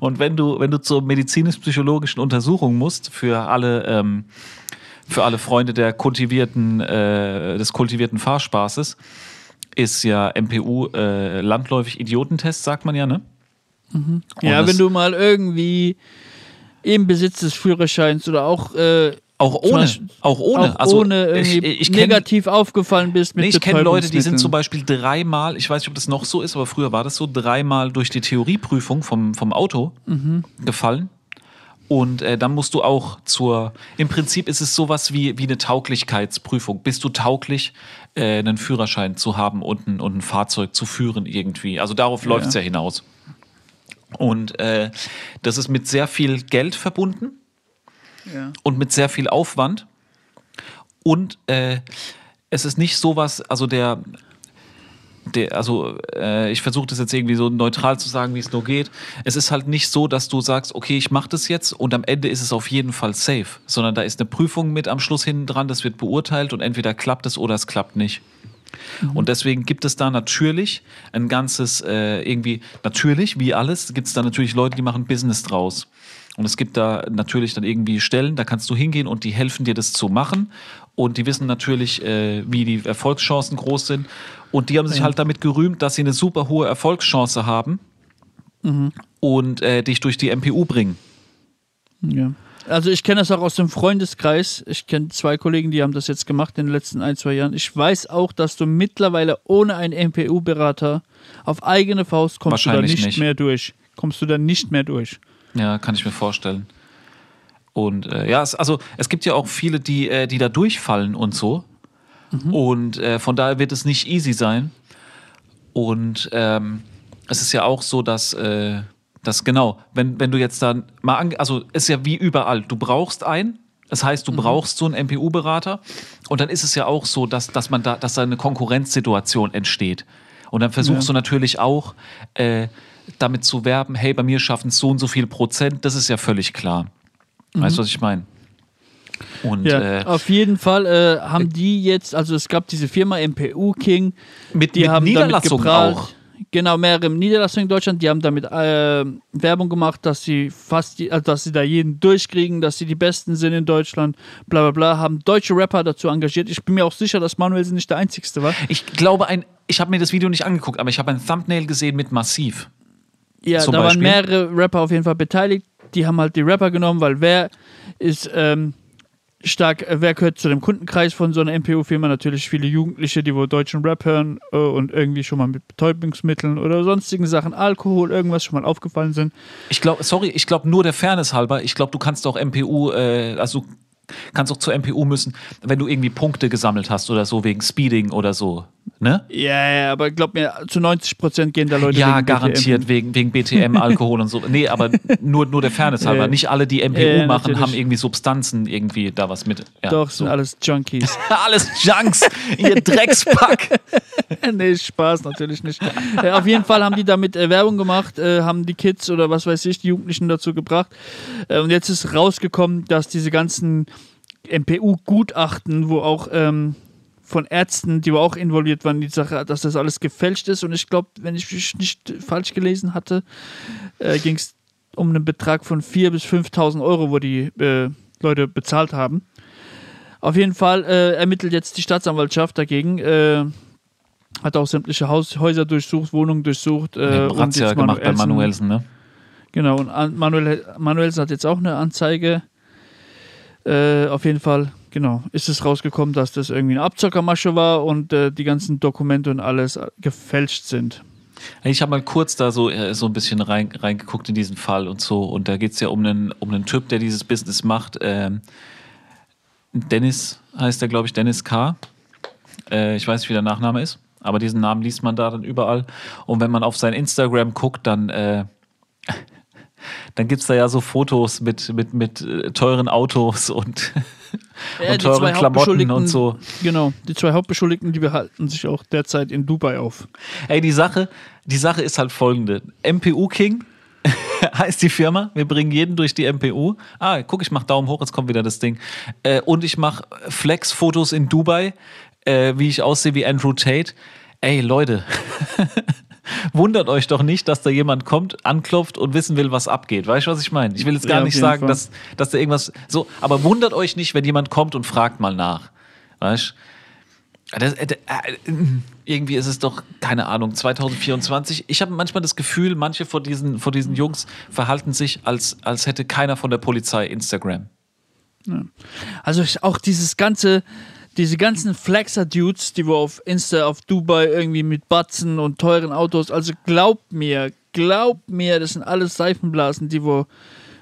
Und wenn du, wenn du zur medizinisch-psychologischen Untersuchung musst für alle, ähm, für alle Freunde der kultivierten, äh, des kultivierten Fahrspaßes, ist ja MPU äh, landläufig Idiotentest, sagt man ja, ne? Ja, Und wenn du mal irgendwie im Besitz des Führerscheins oder auch, äh, Auch ohne, Beispiel- auch ohne. auch also ohne irgendwie ich, ich kenn, negativ aufgefallen bist mit Nee, ich kenne Leute, die sind zum Beispiel dreimal, ich weiß nicht, ob das noch so ist, aber früher war das so, dreimal durch die Theorieprüfung vom, vom Auto gefallen. Und äh, dann musst du auch zur, im Prinzip ist es sowas wie, wie eine Tauglichkeitsprüfung. Bist du tauglich, äh, einen Führerschein zu haben und ein, und ein Fahrzeug zu führen irgendwie? Also darauf läuft läuft's ja hinaus. Und äh, das ist mit sehr viel Geld verbunden Ja. und mit sehr viel Aufwand. Und äh, es ist nicht sowas, also der, der also äh, ich versuche das jetzt irgendwie so neutral zu sagen, wie es nur geht. Es ist halt nicht so, dass du sagst, okay, ich mache das jetzt und am Ende ist es auf jeden Fall safe, sondern da ist eine Prüfung mit am Schluss hinten dran, das wird beurteilt und entweder klappt es oder es klappt nicht. Und deswegen gibt es da natürlich ein ganzes, äh, irgendwie, natürlich, wie alles, gibt es da natürlich Leute, die machen Business draus. Und es gibt da natürlich dann irgendwie Stellen, da kannst du hingehen und die helfen dir, das zu machen. Und die wissen natürlich, äh, wie die Erfolgschancen groß sind. Und die haben sich halt damit gerühmt, dass sie eine super hohe Erfolgschance haben und äh, dich durch die MPU bringen. Ja. Also ich kenne das auch aus dem Freundeskreis. Ich kenne zwei Kollegen, die haben das jetzt gemacht in den letzten ein, zwei Jahren. Ich weiß auch, dass du mittlerweile ohne einen MPU-Berater auf eigene Faust kommst du da nicht, nicht. mehr durch. Kommst du da nicht mehr durch. Ja, kann ich mir vorstellen. Und äh, ja, es, also es gibt ja auch viele, die, äh, die da durchfallen und so. Und äh, von daher wird es nicht easy sein. Und ähm, es ist ja auch so, dass, äh, dass genau, wenn, wenn du jetzt dann mal, an, also es ist ja wie überall, du brauchst einen. Das heißt, du brauchst so einen MPU-Berater. Und dann ist es ja auch so, dass, dass man da, dass da eine Konkurrenzsituation entsteht. Und dann versuchst Ja. du natürlich auch, äh, damit zu werben, hey, bei mir schaffen es so und so viel Prozent, das ist ja völlig klar. Weißt du, was ich meine? Und Ja, äh, auf jeden Fall äh, haben die jetzt, also es gab diese Firma MPU King, mit, die mit haben damit Niederlassungen geprahlt. auch. Genau, mehrere Niederlassungen in Deutschland, die haben damit äh, Werbung gemacht, dass sie fast, die, also dass sie da jeden durchkriegen, dass sie die Besten sind in Deutschland, bla bla bla, haben deutsche Rapper dazu engagiert. Ich bin mir auch sicher, dass Manuelsen nicht der Einzigste war. Ich glaube, ein, ich habe mir das Video nicht angeguckt, aber ich habe ein Thumbnail gesehen mit Massiv. Ja, Zum da Beispiel? waren mehrere Rapper auf jeden Fall beteiligt. Die haben halt die Rapper genommen, weil wer ist, ähm, stark, äh, wer gehört zu dem Kundenkreis von so einer MPO-Firma? Natürlich viele Jugendliche, die wohl deutschen Rap hören äh, und irgendwie schon mal mit Betäubungsmitteln oder sonstigen Sachen, Alkohol, irgendwas schon mal aufgefallen sind. Ich glaube, sorry, ich glaube nur der Fairness halber, ich glaube, du kannst auch MPU, äh, also kannst auch zur MPU müssen, wenn du irgendwie Punkte gesammelt hast oder so wegen Speeding oder so. Ne? Ja, ja, aber glaub mir, zu 90 Prozent gehen da Leute Ja, wegen garantiert BTM. wegen, wegen BTM, Alkohol und so. Nee, aber nur, nur der Fairness halber. Ja. Nicht alle, die MPU Ja, machen, natürlich. haben irgendwie Substanzen irgendwie da was mit. Ja, Doch, so. sind alles Junkies. alles Junks, ihr Dreckspack. nee, Spaß natürlich nicht. Äh, auf jeden Fall haben die damit äh, Werbung gemacht, äh, haben die Kids oder was weiß ich, die Jugendlichen dazu gebracht. Äh, und jetzt ist rausgekommen, dass diese ganzen MPU-Gutachten, wo auch ähm, von Ärzten, die auch involviert waren, die Sache, dass das alles gefälscht ist. Und ich glaube, wenn ich mich nicht falsch gelesen hatte, äh, ging es um einen Betrag von 4.000 bis 5.000 Euro, wo die äh, Leute bezahlt haben. Auf jeden Fall äh, ermittelt jetzt die Staatsanwaltschaft dagegen. Äh, hat auch sämtliche Haus Häuser durchsucht, Wohnungen durchsucht. Äh, und Razzia gemacht bei Manuelsen- Manuelsen, ne? Genau, und an, Manuel, Manuelsen hat jetzt auch eine Anzeige. Äh, auf jeden Fall, genau, ist es rausgekommen, dass das irgendwie eine Abzockermasche war und äh, die ganzen Dokumente und alles äh, gefälscht sind. Ich habe mal kurz da so, äh, so ein bisschen rein, reingeguckt in diesen Fall und so. Und da geht es ja um einen, um einen Typ, der dieses Business macht. Ähm, Dennis heißt er, glaube ich, Dennis K. Äh, ich weiß nicht, wie der Nachname ist, aber diesen Namen liest man da dann überall. Und wenn man auf sein Instagram guckt, dann, äh, dann gibt es da ja so Fotos mit, mit, mit äh, teuren Autos und, Ja, und teuren Klamotten und so. Genau, die zwei Hauptbeschuldigten, die behalten sich auch derzeit in Dubai auf. Ey, die Sache, die Sache ist halt folgende. MPU King heißt die Firma. Wir bringen jeden durch die MPU. Ah, guck, ich mach Daumen hoch, jetzt kommt wieder das Ding. Äh, und ich mache Flex-Fotos in Dubai, äh, wie ich aussehe wie Andrew Tate. Ey, Leute. Wundert euch doch nicht, dass da jemand kommt, anklopft und wissen will, was abgeht. Weißt du, was ich meine? Ich will jetzt gar Ja, nicht sagen, Fall. dass, dass da irgendwas so, aber wundert euch nicht, wenn jemand kommt und fragt mal nach. Weißt du? Äh, äh, irgendwie ist es doch, keine Ahnung, 2024. Ich habe manchmal das Gefühl, manche von diesen, von diesen Jungs verhalten sich, als, als hätte keiner von der Polizei Instagram. Also ich, auch dieses ganze, diese ganzen Flexer-Dudes, die wo auf Insta, auf Dubai irgendwie mit Batzen und teuren Autos, also glaubt mir, glaubt mir, das sind alles Seifenblasen, die wo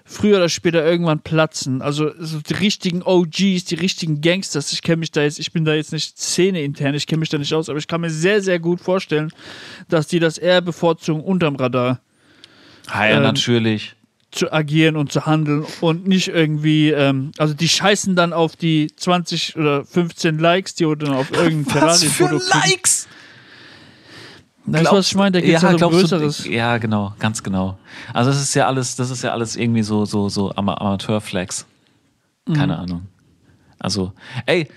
früher oder später irgendwann platzen. Also so die richtigen OGs, die richtigen Gangsters. Ich kenne mich da jetzt, ich bin da jetzt nicht Szene intern, ich kenne mich da nicht aus, aber ich kann mir sehr, sehr gut vorstellen, dass die das eher bevorzugen unterm Radar Ja, ja Ähm, natürlich. Zu agieren und zu handeln und nicht irgendwie, ähm, also die scheißen dann auf die 20 oder 15 Likes, die oder auf irgendein Ferrari-Foto kriegen. Likes? Weißt du, was ich meine? Da geht es ja, um glaubst du- Größeres. ja, genau, ganz genau. Also das ist ja alles, das ist ja alles irgendwie so, so, so Ama Amateurflex. Keine Mhm. Ahnung. Also, ey,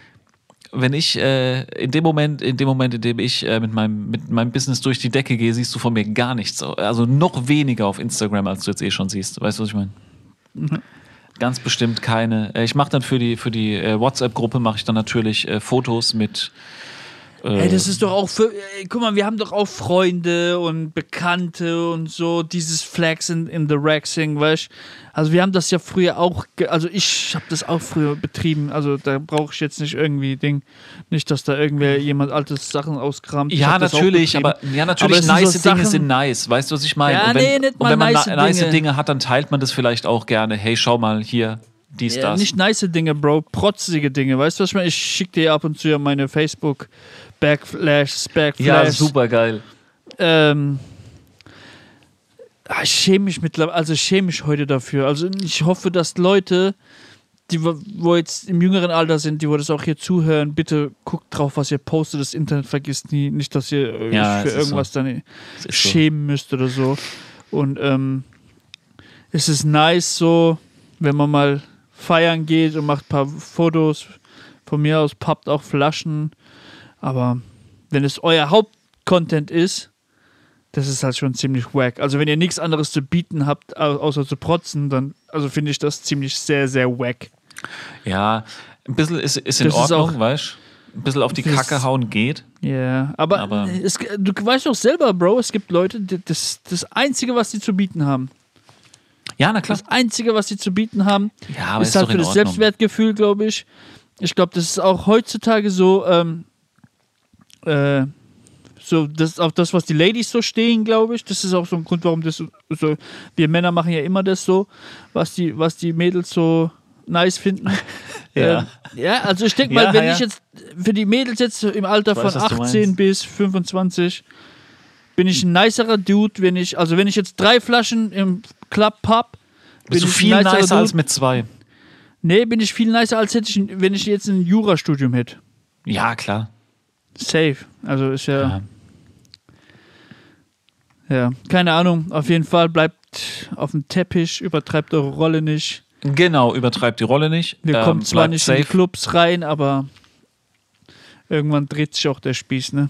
wenn ich äh, in dem Moment, in dem Moment, in dem ich äh, mit meinem mit meinem Business durch die Decke gehe, siehst du von mir gar nichts. Also noch weniger auf Instagram, als du jetzt eh schon siehst. Weißt du, was ich meine? Mhm. Ganz bestimmt keine. Äh, ich mache dann für die für die äh, WhatsApp-Gruppe mache ich dann natürlich äh, Fotos mit. Äh, Ey, das ist doch auch für. Ey, guck mal, wir haben doch auch Freunde und Bekannte und so, dieses Flex in, in the Rexing, weißt du? Also, wir haben das ja früher auch. Also, ich habe das auch früher betrieben. Also, da brauche ich jetzt nicht irgendwie Ding. Nicht, dass da irgendwer jemand altes Sachen auskramt. Ja, natürlich, aber ja, natürlich, es sind so nice Dinge sind nice. Weißt du, was ich meine? Ja, und wenn, nee, und wenn man nice na- nice Dinge. Dinge hat, dann teilt man das vielleicht auch gerne. Hey, schau mal hier, dies, Ja, das. nicht nice Dinge, Bro, protzige Dinge. Weißt du, was ich meine? Ich schicke dir ab und zu ja meine Facebook Backflash, Backflash. ja, super geil. Ähm, ah, ich schäme mich mittlerweile, also ich schäme mich heute dafür. Also ich hoffe, dass Leute, die wo jetzt im jüngeren Alter sind, die wo das auch hier zuhören, bitte guckt drauf, was ihr postet. Das Internet vergisst nie, nicht, dass ihr euch Ja, für irgendwas dann Das ist so. schämen müsst oder so. Und ähm, es ist nice so, wenn man mal feiern geht und macht ein paar Fotos. Von mir aus pappt auch Flaschen. Aber wenn es euer Hauptcontent ist, das ist halt schon ziemlich wack. Also wenn ihr nichts anderes zu bieten habt, au- außer zu protzen, dann also finde ich das ziemlich sehr, sehr wack. Ja, ein bisschen ist, ist in Das ist Ordnung, auch- weißt du? Ein bisschen auf die Kacke hauen geht. Ja, aber, Aber- es, du weißt doch selber, Bro, es gibt Leute, das das Einzige, was sie zu bieten haben. Ja, na klar. Das Einzige, was sie zu bieten haben, Ja, ist ist halt für das. Selbstwertgefühl, glaube ich. Ich glaube, das ist auch heutzutage so, ähm, äh, so das auf das, was die Ladies so stehen, glaube ich. Das ist auch so ein Grund, warum das so. Wir Männer machen ja immer das so, was die, was die Mädels so nice finden. Ja. Ähm, ja, also ich denke Ja, mal, wenn ja. ich jetzt für die Mädels jetzt im Alter Ich von was du 18 meinst. bis 25 bin ich ein nicerer Dude, wenn ich, also wenn ich jetzt drei Flaschen im Club Pub Bist du viel nicerer nicer als mit zwei? Nee, bin ich viel nicer, als hätte ich, wenn ich jetzt ein Jurastudium hätte. Ja, klar. Safe. Also ist ja, Ja. ja, keine Ahnung. Auf jeden Fall bleibt auf dem Teppich, übertreibt eure Rolle nicht. Genau, übertreibt die Rolle nicht. Wir Ähm, kommen zwar nicht in safe. die Clubs rein, aber irgendwann dreht sich auch der Spieß, ne?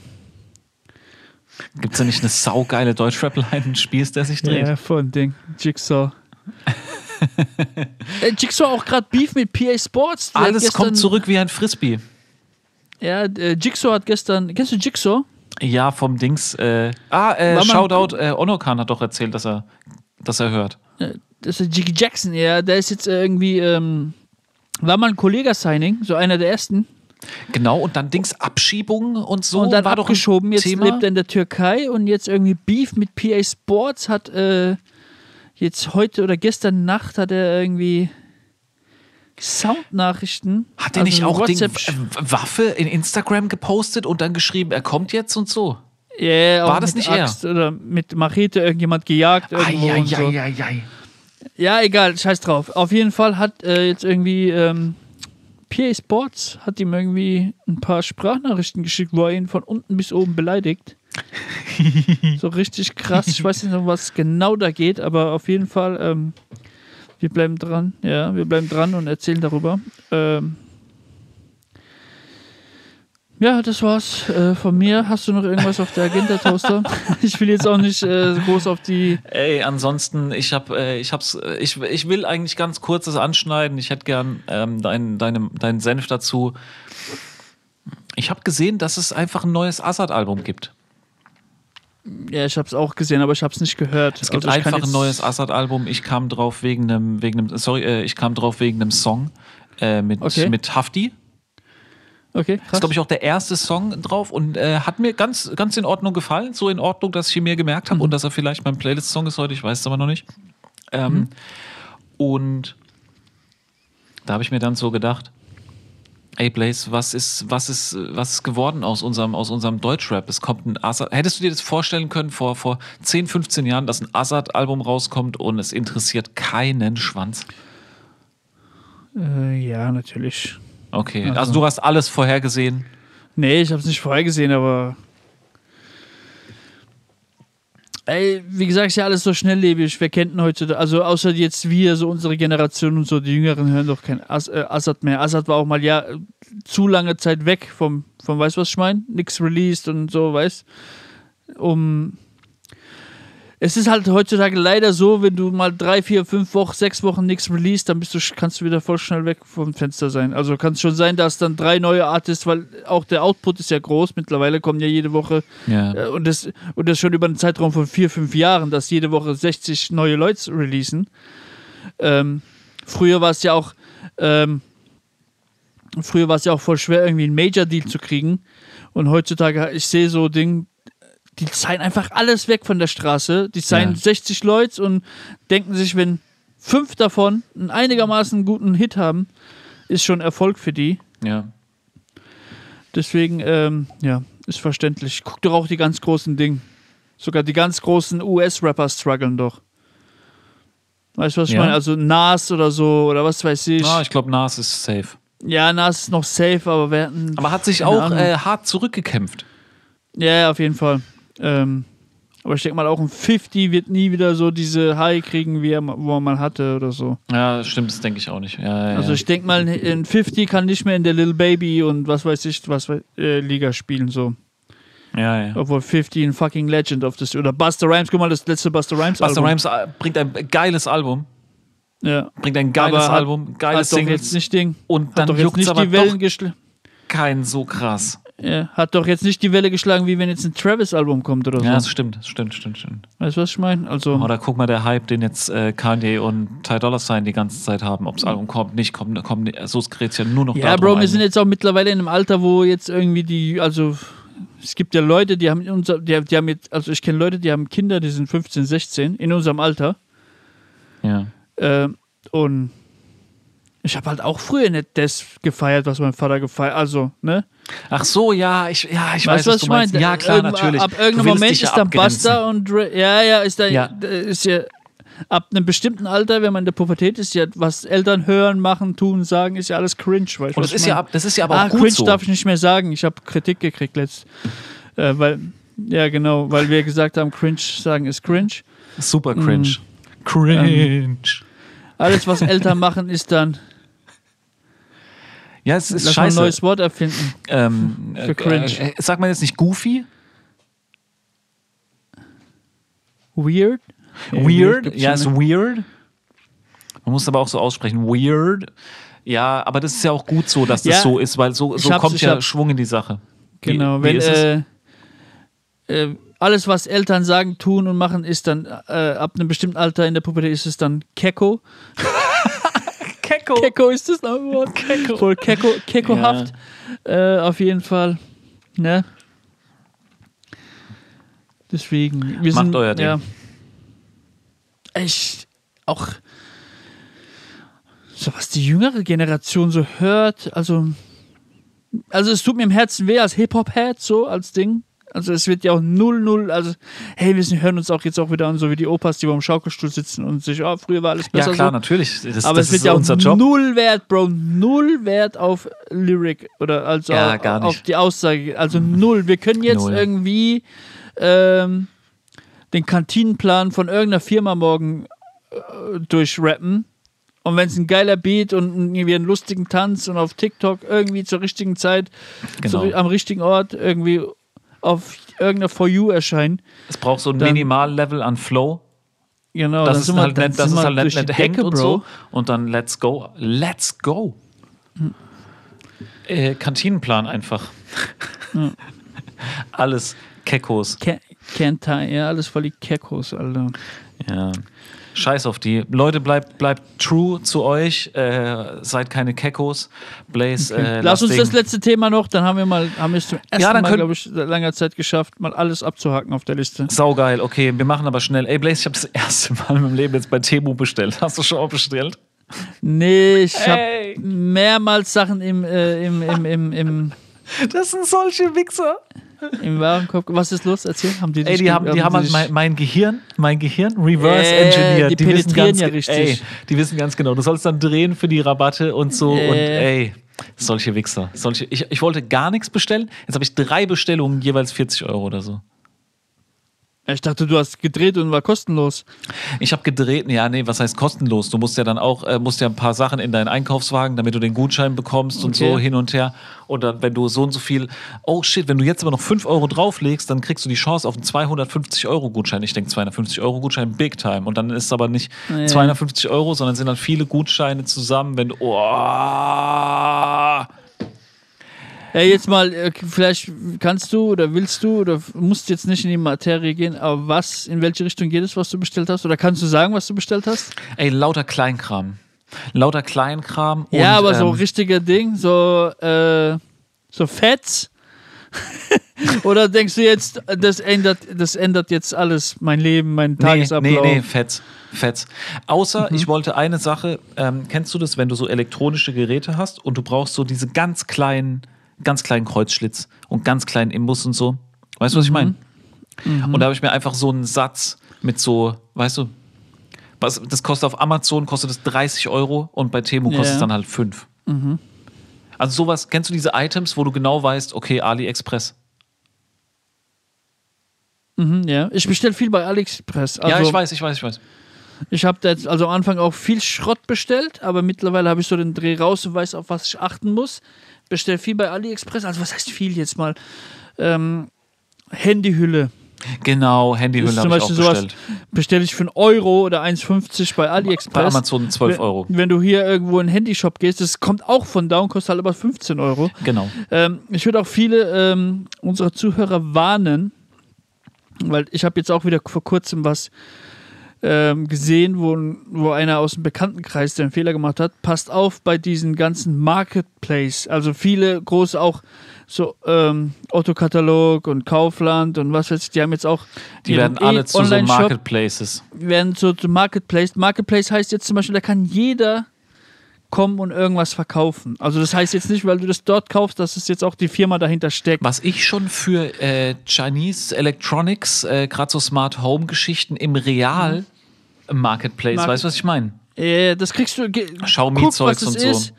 Gibt es da nicht eine saugeile Deutschrap-Line, ein Spieß, der sich dreht? Ja, voll ein Ding. Jigsaw. äh, Jigsaw auch gerade Beef mit PA Sports. Alles kommt zurück wie ein Frisbee. Ja, äh, Jigsaw hat gestern. Kennst du Jigsaw? Ja, vom Dings. Äh, ah, äh, man- Shoutout, äh, Onokan hat doch erzählt, dass er, dass er hört. Das ist Jiggy Jackson, ja. Der ist jetzt äh, irgendwie. Ähm, war mal ein Kollega-Signing, so einer der ersten. Genau, und dann Dings Abschiebungen und so. und dann war abgeschoben. Jetzt Thema. lebt er in der Türkei und jetzt irgendwie Beef mit PA Sports hat äh, jetzt heute oder gestern Nacht hat er irgendwie Soundnachrichten. Hat er also nicht auch Ding, äh, Waffe in Instagram gepostet und dann geschrieben, er kommt jetzt und so? Ja, auch War das nicht er? Axt Oder mit Machete irgendjemand gejagt irgendwo und so. Eieieiei. Ja, egal, scheiß drauf. Auf jeden Fall hat äh, jetzt irgendwie ähm, PA Sports hat ihm irgendwie ein paar Sprachnachrichten geschickt, wo er ihn von unten bis oben beleidigt. so richtig krass. Ich weiß nicht, um was genau da geht, aber auf jeden Fall, ähm, wir bleiben dran. Ja, wir bleiben dran und erzählen darüber. Ähm, ja, das war's äh, von mir. Hast du noch irgendwas auf der Agenda, Toaster? ich will jetzt auch nicht äh, groß auf die Ey, ansonsten, ich hab, äh, ich hab's, äh, ich, ich will eigentlich ganz kurzes anschneiden. Ich hätte gern ähm, deinen deinen deinen Senf dazu. Ich habe gesehen, dass es einfach ein neues Assad-Album gibt. Ja, ich habe es auch gesehen, aber ich habe es nicht gehört. Es gibt Also einfach ein neues Assad-Album. Ich kam drauf wegen einem, wegen einem, sorry, äh, ich kam drauf wegen einem Song äh, mit, Okay. mit Hafti. Okay, Das ist, krass. glaube ich, auch der erste Song drauf und äh, hat mir ganz, ganz in Ordnung gefallen. So in Ordnung, dass ich ihn mir gemerkt habe Mhm. und dass er vielleicht mein Playlist-Song ist heute. Ich weiß es aber noch nicht. Ähm, Mhm. Und da habe ich mir dann so gedacht, ey Blaze, was ist, was ist, was ist geworden aus unserem, aus unserem Deutschrap? Es kommt ein Assad. Hättest du dir das vorstellen können vor, vor 10, 15 Jahren, dass ein Assad-Album rauskommt und es interessiert keinen Schwanz? Äh, ja, natürlich. Okay, Also- also du hast alles vorhergesehen. Nee, ich habe es nicht vorhergesehen, aber. Ey, wie gesagt, ist ja alles so schnelllebig. Wer kennt heute, also außer jetzt wir, so unsere Generation und so, die Jüngeren hören doch kein As äh, Assad mehr. Assad war auch mal ja zu lange Zeit weg vom, vom weißt was ich meine? Nix released und so, weißt Um. Es ist halt heutzutage leider so, wenn du mal drei, vier, fünf Wochen, sechs Wochen nichts released, dann bist du, kannst du wieder voll schnell weg vom Fenster sein. Also kann es schon sein, dass dann drei neue Artists, weil auch der Output ist ja groß, mittlerweile kommen ja jede Woche Ja. äh, und das, und das schon über einen Zeitraum von vier, fünf Jahren, dass jede Woche 60 neue Leute releasen. Ähm, früher war es ja auch, ähm, früher war es ja auch voll schwer, irgendwie einen Major-Deal zu kriegen. Und heutzutage, ich sehe so Ding, die zeigen einfach alles weg von der Straße. Die zeigen Ja. 60 Leute und denken sich, wenn fünf davon einen einigermaßen guten Hit haben, ist schon Erfolg für die. Ja. Deswegen, ähm, ja, ist verständlich. Guck doch auch die ganz großen Dinge. Sogar die ganz großen US-Rapper strugglen doch. Weißt du, was ich Ja. meine? Also Nas oder so, oder was weiß ich. Ah, ich glaube, Nas ist safe. ja, Nas ist noch safe, aber wir hatten. Aber hat sich auch äh, hart zurückgekämpft. Ja, auf jeden Fall. Ähm, aber ich denke mal, auch ein 50 wird nie wieder so diese High kriegen, wie er, wo er mal hatte oder so. Ja, stimmt, das denke ich auch nicht. Ja, ja, Also ich denke mal, ein 50 kann nicht mehr in der Little Baby und was weiß ich, was äh, Liga spielen so. ja, ja. Obwohl 50 ein fucking Legend of this. Oder Buster Rhymes, guck mal, das letzte Buster Rhymes Buster Album. Rhymes äh, bringt ein geiles Album. Ja. Bringt ein geiles hat- Album, geile Hat doch jetzt nicht Ding. Und Hat dann doch jetzt nicht die Wellen doch geschl keinen so krass. Ja, hat doch jetzt nicht die Welle geschlagen, wie wenn jetzt ein Travis-Album kommt oder so. Ja, das stimmt, das stimmt, stimmt, stimmt. weißt du, was ich meine? Also, Oder guck mal, der Hype, den jetzt äh, Kanye und Ty Dolla Sign die ganze Zeit haben, ob das Album kommt, nicht kommt, kommt. So dreht es ja nur noch ja, Bro, wir sind jetzt auch mittlerweile in einem Alter, wo jetzt irgendwie die, also es gibt ja Leute, die haben in unser, die, die haben jetzt, also ich kenne Leute, die haben Kinder, die sind 15, 16 in unserem Alter. Ja. Äh, und ich habe halt auch früher nicht das gefeiert, was mein Vater gefeiert, also, ne? Ach so, ja, ich, ja, ich weißt weiß, du, was, du meinst. Ja, klar, Irgend- natürlich. Ab irgendeinem Moment ist dann. Buster und Dre, ja, ja, ist da, Ja. ist ja ab einem bestimmten Alter, wenn man in der Pubertät ist, ja, was Eltern hören, machen, tun, sagen, ist ja alles cringe. Weißt, Und was das ich ist, ja, meine? ab- das ist ja aber ah, auch gut cringe so. darf ich nicht mehr sagen. Ich habe Kritik gekriegt letzt, äh, weil ja genau, weil wir gesagt haben, cringe sagen ist cringe. Super cringe. Cringe. Alles, was Eltern machen, ist dann ja, es ist lass mal ein scheiße. neues Wort erfinden. ähm, Für cringe. Äh, äh, sagt man jetzt nicht goofy? Weird. Weird? gibt's Ja, ist weird. Man muss aber auch so aussprechen. Weird. Ja, aber das ist ja auch gut so, dass das Ja, so ist, weil so, so kommt ja Schwung in die Sache. Wie- Genau, wie wenn es? äh, äh, alles, was Eltern sagen, tun und machen, ist dann äh, ab einem bestimmten Alter in der Pubertät ist es dann Kecko. Kecko. Kecko ist das ein Wort. Kecko. Voll Kecko, Keckohaft. Äh, auf jeden Fall. Ne? Deswegen. Wir Macht sind, euer Ding. Ja, ich auch so was die jüngere Generation so hört, also also es tut mir im Herzen weh als Hip-Hop-Head so als Ding. Also es wird ja auch null, null, also hey, wir hören uns auch jetzt auch wieder an, so wie die Opas, die beim Schaukelstuhl sitzen und sich, oh, früher war alles Ja, besser klar, so. natürlich. Das, Aber das es wird ist ja auch unser Job. null Wert, Bro, null Wert auf Lyric oder also Ja, auf, auf die Aussage. Also null. Wir können jetzt Null. irgendwie ähm, den Kantinenplan von irgendeiner Firma morgen äh, durchrappen. Und wenn es ein geiler Beat und irgendwie einen lustigen Tanz und auf TikTok irgendwie zur richtigen Zeit, Genau. zu, am richtigen Ort irgendwie auf irgendeiner For You erscheinen. Es braucht so ein Minimallevel an Flow, Genau, sind wir- halt sind es wir halt nicht hängt und Bro. so. Und dann let's go. Let's go. Äh, Kantinenplan einfach. Alles Kekos. Ke- tie, ja, alles voll die Keckos, Alter. Ja. Scheiß auf die. Leute, bleibt, bleibt true zu euch. Äh, seid keine Kekos. Blaze, äh, Lass uns das letzte Thema noch, dann haben wir mal, haben wir es zum ersten Ja, dann Mal, glaube ich, seit langer Zeit geschafft, mal alles abzuhaken auf der Liste. Saugeil, okay, wir machen aber schnell. Ey, Blaze, ich habe das erste Mal in meinem Leben jetzt bei Temu bestellt. Hast du schon auch bestellt? Nee, ich habe mehrmals Sachen im, äh, im, im, im, im, Das sind solche Wichser. Im Warenkorb. Was ist los? Erzähl, haben die Ey, die haben, die haben dich- mein, mein Gehirn, mein Gehirn reverse Äh, engineert. die wissen penetrieren ganz, ja richtig. Ey, die wissen ganz genau. Du sollst dann drehen für die Rabatte und so. Äh. Und ey, solche Wichser. Solche, ich, ich wollte gar nichts bestellen. Jetzt habe ich drei Bestellungen, jeweils 40 Euro oder so. Ich dachte, du hast gedreht und war kostenlos. Ich habe gedreht, ja, nee, was heißt kostenlos? Du musst ja dann auch, äh, musst ja ein paar Sachen in deinen Einkaufswagen, damit du den Gutschein bekommst und Okay. so hin und her. Und dann, wenn du so und so viel, oh shit, wenn du jetzt aber noch 5 Euro drauflegst, dann kriegst du die Chance auf einen 250-Euro-Gutschein. Ich denke, 250-Euro-Gutschein, big time. Und dann ist es aber nicht Ja. 250 Euro, sondern sind dann viele Gutscheine zusammen, wenn du, oh, Ja, jetzt mal, äh, vielleicht kannst du oder willst du oder musst jetzt nicht in die Materie gehen, aber was, in welche Richtung geht es, was du bestellt hast? Oder kannst du sagen, was du bestellt hast? ey, lauter Kleinkram. Lauter Kleinkram. ja, und, aber so ähm, richtiger Ding, so, äh, so Fetts. Oder denkst du jetzt, das ändert, das ändert jetzt alles, mein Leben, mein Nee, Tagesablauf? nee, nee, fett. Fett. Außer, Mhm. ich wollte eine Sache, ähm, kennst du das, wenn du so elektronische Geräte hast und du brauchst so diese ganz kleinen, ganz kleinen Kreuzschlitz und ganz kleinen Imbus und so. Weißt du, was ich meine? Mhm. Und da habe ich mir einfach so einen Satz mit so, weißt du, was, das kostet auf Amazon kostet es 30 Euro und bei Temu kostet. Mhm. es dann halt 5. Also sowas, kennst du diese Items, wo du genau weißt, okay, AliExpress. Mhm, ja. Ich bestelle viel bei AliExpress. Also, ja, ich weiß, ich weiß, ich weiß. Ich habe jetzt also am Anfang auch viel Schrott bestellt, aber mittlerweile habe ich so den Dreh raus und weiß, auf was ich achten muss. Bestell viel bei AliExpress. Also was heißt viel jetzt mal? Ähm, Handyhülle. Genau, Handyhülle habe ich auch Beispiel sowas, bestellt. bestelle ich für einen Euro oder 1,50 bei Bei AliExpress. Amazon 12 Wenn- Euro. Wenn du hier irgendwo in einen Handyshop gehst, das kommt auch von da und kostet halt aber 15 Euro. Genau. Ähm, ich würde auch viele ähm, unserer Zuhörer warnen, weil ich habe jetzt auch wieder vor kurzem was ähm, gesehen, wo, wo einer aus dem Bekanntenkreis, einen Fehler gemacht hat, passt auf bei diesen ganzen Marketplace. Also viele große auch so ähm, Otto-Katalog und Kaufland und was weiß ich, die haben jetzt auch Die werden alle zu so Marketplaces. werden so zu Marketplace. Marketplace heißt jetzt zum Beispiel, da kann jeder kommen und irgendwas verkaufen. Also das heißt jetzt nicht, weil du das dort kaufst, dass es jetzt auch die Firma dahinter steckt. Was ich schon für äh, Chinese Electronics, äh, gerade so Smart Home Geschichten im Real Marketplace, Market- weißt du, was ich meine? Äh, das kriegst du. ge- Xiaomi-Zeugs guck, und so. ist.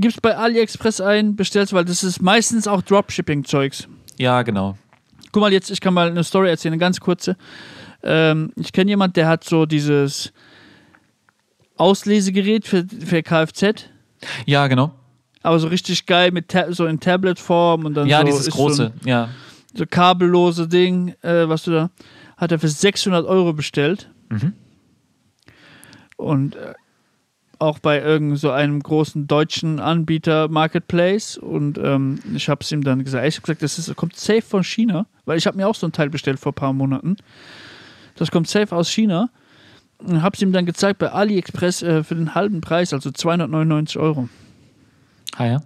Gibst bei AliExpress ein, bestellst, weil das ist meistens auch Dropshipping-Zeugs. Ja, genau. Guck mal, jetzt, ich kann mal eine Story erzählen, eine ganz kurze. Ähm, ich kenne jemand, der hat so dieses Auslesegerät für, für Kfz, Ja, genau. aber so richtig geil mit Ta so in Tablet-Form und dann Ja, so dieses ist große. So, ja. ein, so kabellose Ding, äh, was du da, hat er für 600 Euro bestellt. Mhm. Und äh, auch bei irgend so einem großen deutschen Anbieter Marketplace und ähm, ich habe es ihm dann gesagt, ich habe gesagt, das ist, kommt safe von China, weil ich habe mir auch so ein Teil bestellt vor ein paar Monaten. Das kommt safe aus China. Habe es ihm dann gezeigt bei AliExpress äh, für den halben Preis, also 299 Euro. Ah, ja.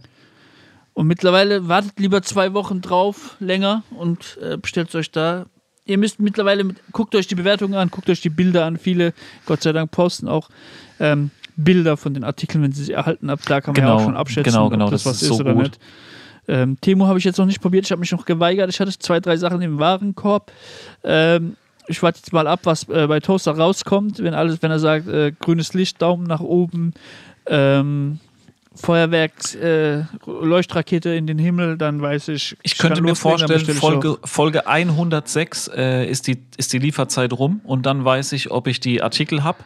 Und mittlerweile wartet lieber zwei Wochen drauf, länger und äh, bestellt euch da. Ihr müsst mittlerweile, mit, guckt euch die Bewertungen an, guckt euch die Bilder an. Viele, Gott sei Dank, posten auch ähm, Bilder von den Artikeln, wenn sie sie erhalten. Ab da kann man ja Genau, auch schon abschätzen, genau, genau, ob das, das was ist ist, so oder gut. nicht. Ähm, Temo habe ich jetzt noch nicht probiert, ich habe mich noch geweigert. Ich hatte zwei, drei Sachen im Warenkorb. Ähm, ich warte jetzt mal ab, was äh, bei Toaster rauskommt. Wenn alles, wenn er sagt, äh, grünes Licht, Daumen nach oben, ähm, Feuerwerks, äh, Leuchtrakete in den Himmel, dann weiß ich. Ich könnte kann mir vorstellen, ich Folge, Folge 106 äh, ist, die, ist die Lieferzeit rum und dann weiß ich, ob ich die Artikel habe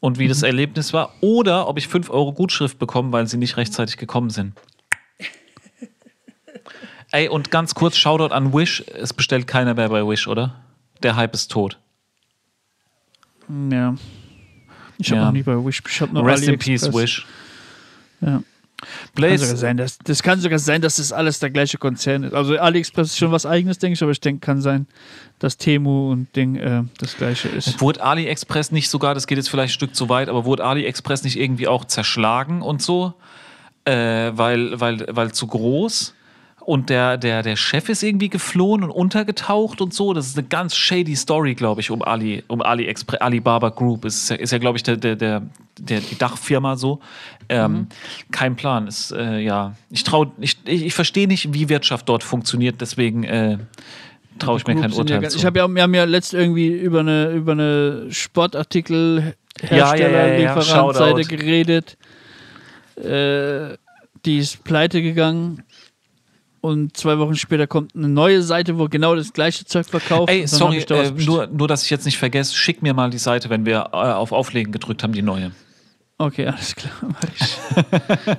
und wie das Mhm. Erlebnis war oder ob ich 5 Euro Gutschrift bekomme, weil sie nicht rechtzeitig gekommen sind. Ey, und ganz kurz, Shoutout an Wish. Es bestellt keiner mehr bei Wish, oder? Der Hype ist tot. Ja. Ich habe Ja. noch nie bei Wish. Ich habe noch Rest in. Peace, Wish. Ja. Kann sogar Blaze, sein, dass, das kann sogar sein, dass das alles der gleiche Konzern ist. Also AliExpress ist schon was eigenes, denke ich, aber ich denke, kann sein, dass Temu und Ding äh, das gleiche ist. wurde AliExpress nicht sogar, das geht jetzt vielleicht ein Stück zu weit, aber wurde AliExpress nicht irgendwie auch zerschlagen und so? Äh, weil, weil, weil zu groß? Und der, der, der Chef ist irgendwie geflohen und untergetaucht und so. Das ist eine ganz shady Story, glaube ich, um Ali, um AliExpress, Alibaba Group. Ist ja, ist ja glaube ich, der, der, der, der, die Dachfirma so. Ähm, Kein Plan. Ist, äh, ja, ich ich, ich, ich verstehe nicht, wie Wirtschaft dort funktioniert, deswegen äh, traue ich mir kein ja Urteil ganz- zu. Ich habe ja, wir haben ja letzt irgendwie über eine, über eine Sportartikel Ja, ja, ja, ja, ja. Shoutout. geredet. Äh, die ist pleite gegangen. Und zwei Wochen später kommt eine neue Seite, wo genau das gleiche Zeug verkauft. Ey, sorry, da äh, nur, nur, dass ich jetzt nicht vergesse, schick mir mal die Seite, wenn wir äh, auf Auflegen gedrückt haben, die neue. Okay, alles klar.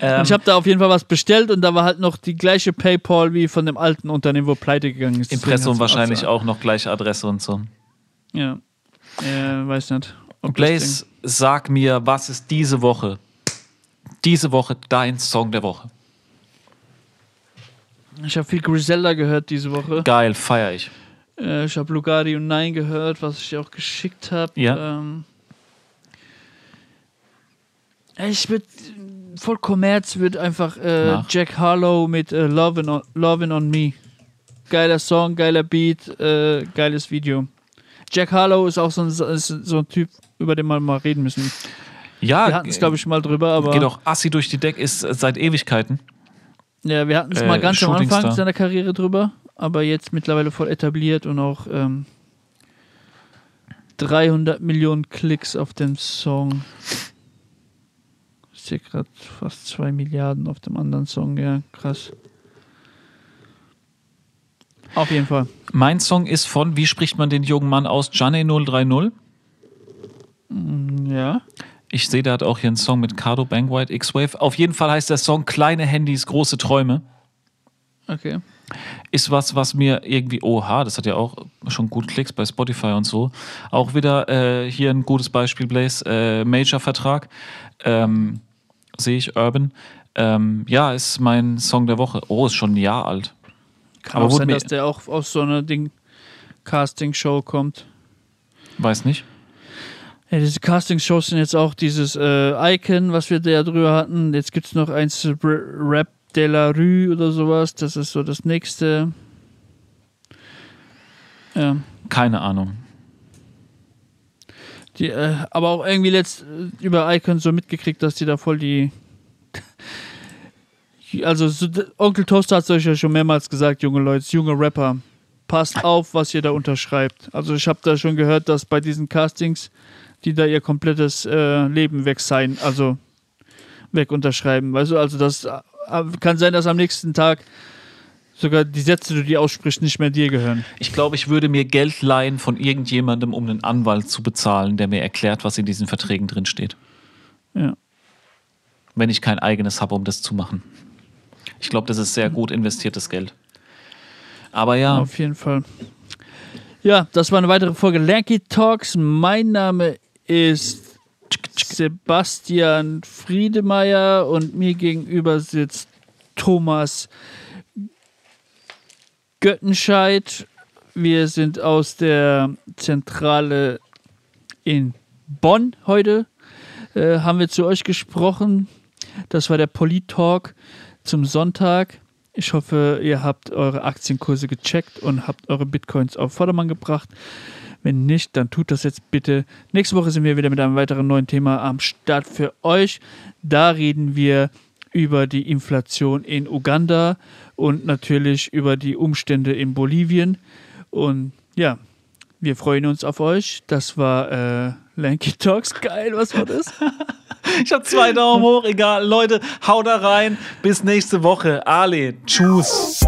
Ähm, ich habe da auf jeden Fall was bestellt und da war halt noch die gleiche PayPal wie von dem alten Unternehmen, wo pleite gegangen ist. Impressum wahrscheinlich hat's- auch noch gleiche Adresse und so. Ja. Äh, weiß nicht. ob Blaze, sag mir, was ist diese Woche, diese Woche dein Song der Woche? Ich habe viel Griselda gehört diese Woche. Geil, feier ich. Äh, ich habe Lugardi und Nein gehört, was ich dir auch geschickt habe. Ja. Ähm, ich würde voll Kommerz wird einfach äh. Jack Harlow mit äh, Lovin' on, Lovin' on Me. Geiler Song, geiler Beat, äh, geiles Video. Jack Harlow ist auch so ein, so ein Typ, über den wir mal reden müssen. Ja, Wir hatten es, glaube ich, mal drüber, aber geht auch Assi durch die Deck, ist seit Ewigkeiten. Ja, wir hatten es äh, mal ganz am Anfang seiner Karriere drüber, aber jetzt mittlerweile voll etabliert und auch ähm, 300 Millionen Klicks auf dem Song. Ich sehe gerade fast 2 Milliarden auf dem anderen Song, ja, krass. Auf jeden Fall. Mein Song ist von, wie spricht man den jungen Mann aus? Johnny 030. Ja. Ich sehe, der hat auch hier einen Song mit Cardo Bankwhite X-Wave. Auf jeden Fall heißt der Song Kleine Handys, große Träume. Okay. ist was, was mir irgendwie, oha, das hat ja auch schon gut Klicks bei Spotify und so. Auch wieder äh, hier ein gutes Beispiel, Blaze, äh, Major-Vertrag. Ähm, Sehe ich, Urban. Ähm, ja, ist mein Song der Woche. Oh, ist schon ein Jahr alt. Kann Aber auch sein, dass der auch aus so einer Ding Casting-Show kommt. Weiß nicht. Ja, diese Casting-Shows sind jetzt auch dieses äh, Icon, was wir da drüber hatten. Jetzt gibt es noch eins Rap de la Rue oder sowas. Das ist so das nächste. Ja. Keine Ahnung. Die, äh, aber auch irgendwie letzt über Icon so mitgekriegt, dass die da voll die. also so, Onkel Toaster hat es euch ja schon mehrmals gesagt, junge Leute, junge Rapper, passt auf, was ihr da unterschreibt. Also ich habe da schon gehört, dass bei diesen Castings, die da ihr komplettes äh, Leben weg sein, also weg unterschreiben. Weißt du, also das kann sein, dass am nächsten Tag sogar die Sätze, die du aussprichst, nicht mehr dir gehören. Ich glaube, ich würde mir Geld leihen von irgendjemandem, um einen Anwalt zu bezahlen, der mir erklärt, was in diesen Verträgen drin steht. Ja. Wenn ich kein eigenes habe, um das zu machen. Ich glaube, das ist sehr gut investiertes Geld. Aber ja. Auf jeden Fall. Ja, das war eine weitere Folge Lanky Talks. Mein Name ist Sebastian Friedemeyer und mir gegenüber sitzt Thomas Göttenscheid. Wir sind aus der Zentrale in Bonn heute. Äh, haben wir zu euch gesprochen. Das war der Polit-Talk zum Sonntag. Ich hoffe, ihr habt eure Aktienkurse gecheckt und habt eure Bitcoins auf Vordermann gebracht. Wenn nicht, dann tut das jetzt bitte. Nächste Woche sind wir wieder mit einem weiteren neuen Thema am Start für euch. Da reden wir über die Inflation in Uganda und natürlich über die Umstände in Bolivien. Und ja, wir freuen uns auf euch. Das war äh, Lanky Talks. Geil, was war das? ich habe zwei Daumen hoch. Egal, Leute, haut da rein. Bis nächste Woche. Ale, tschüss.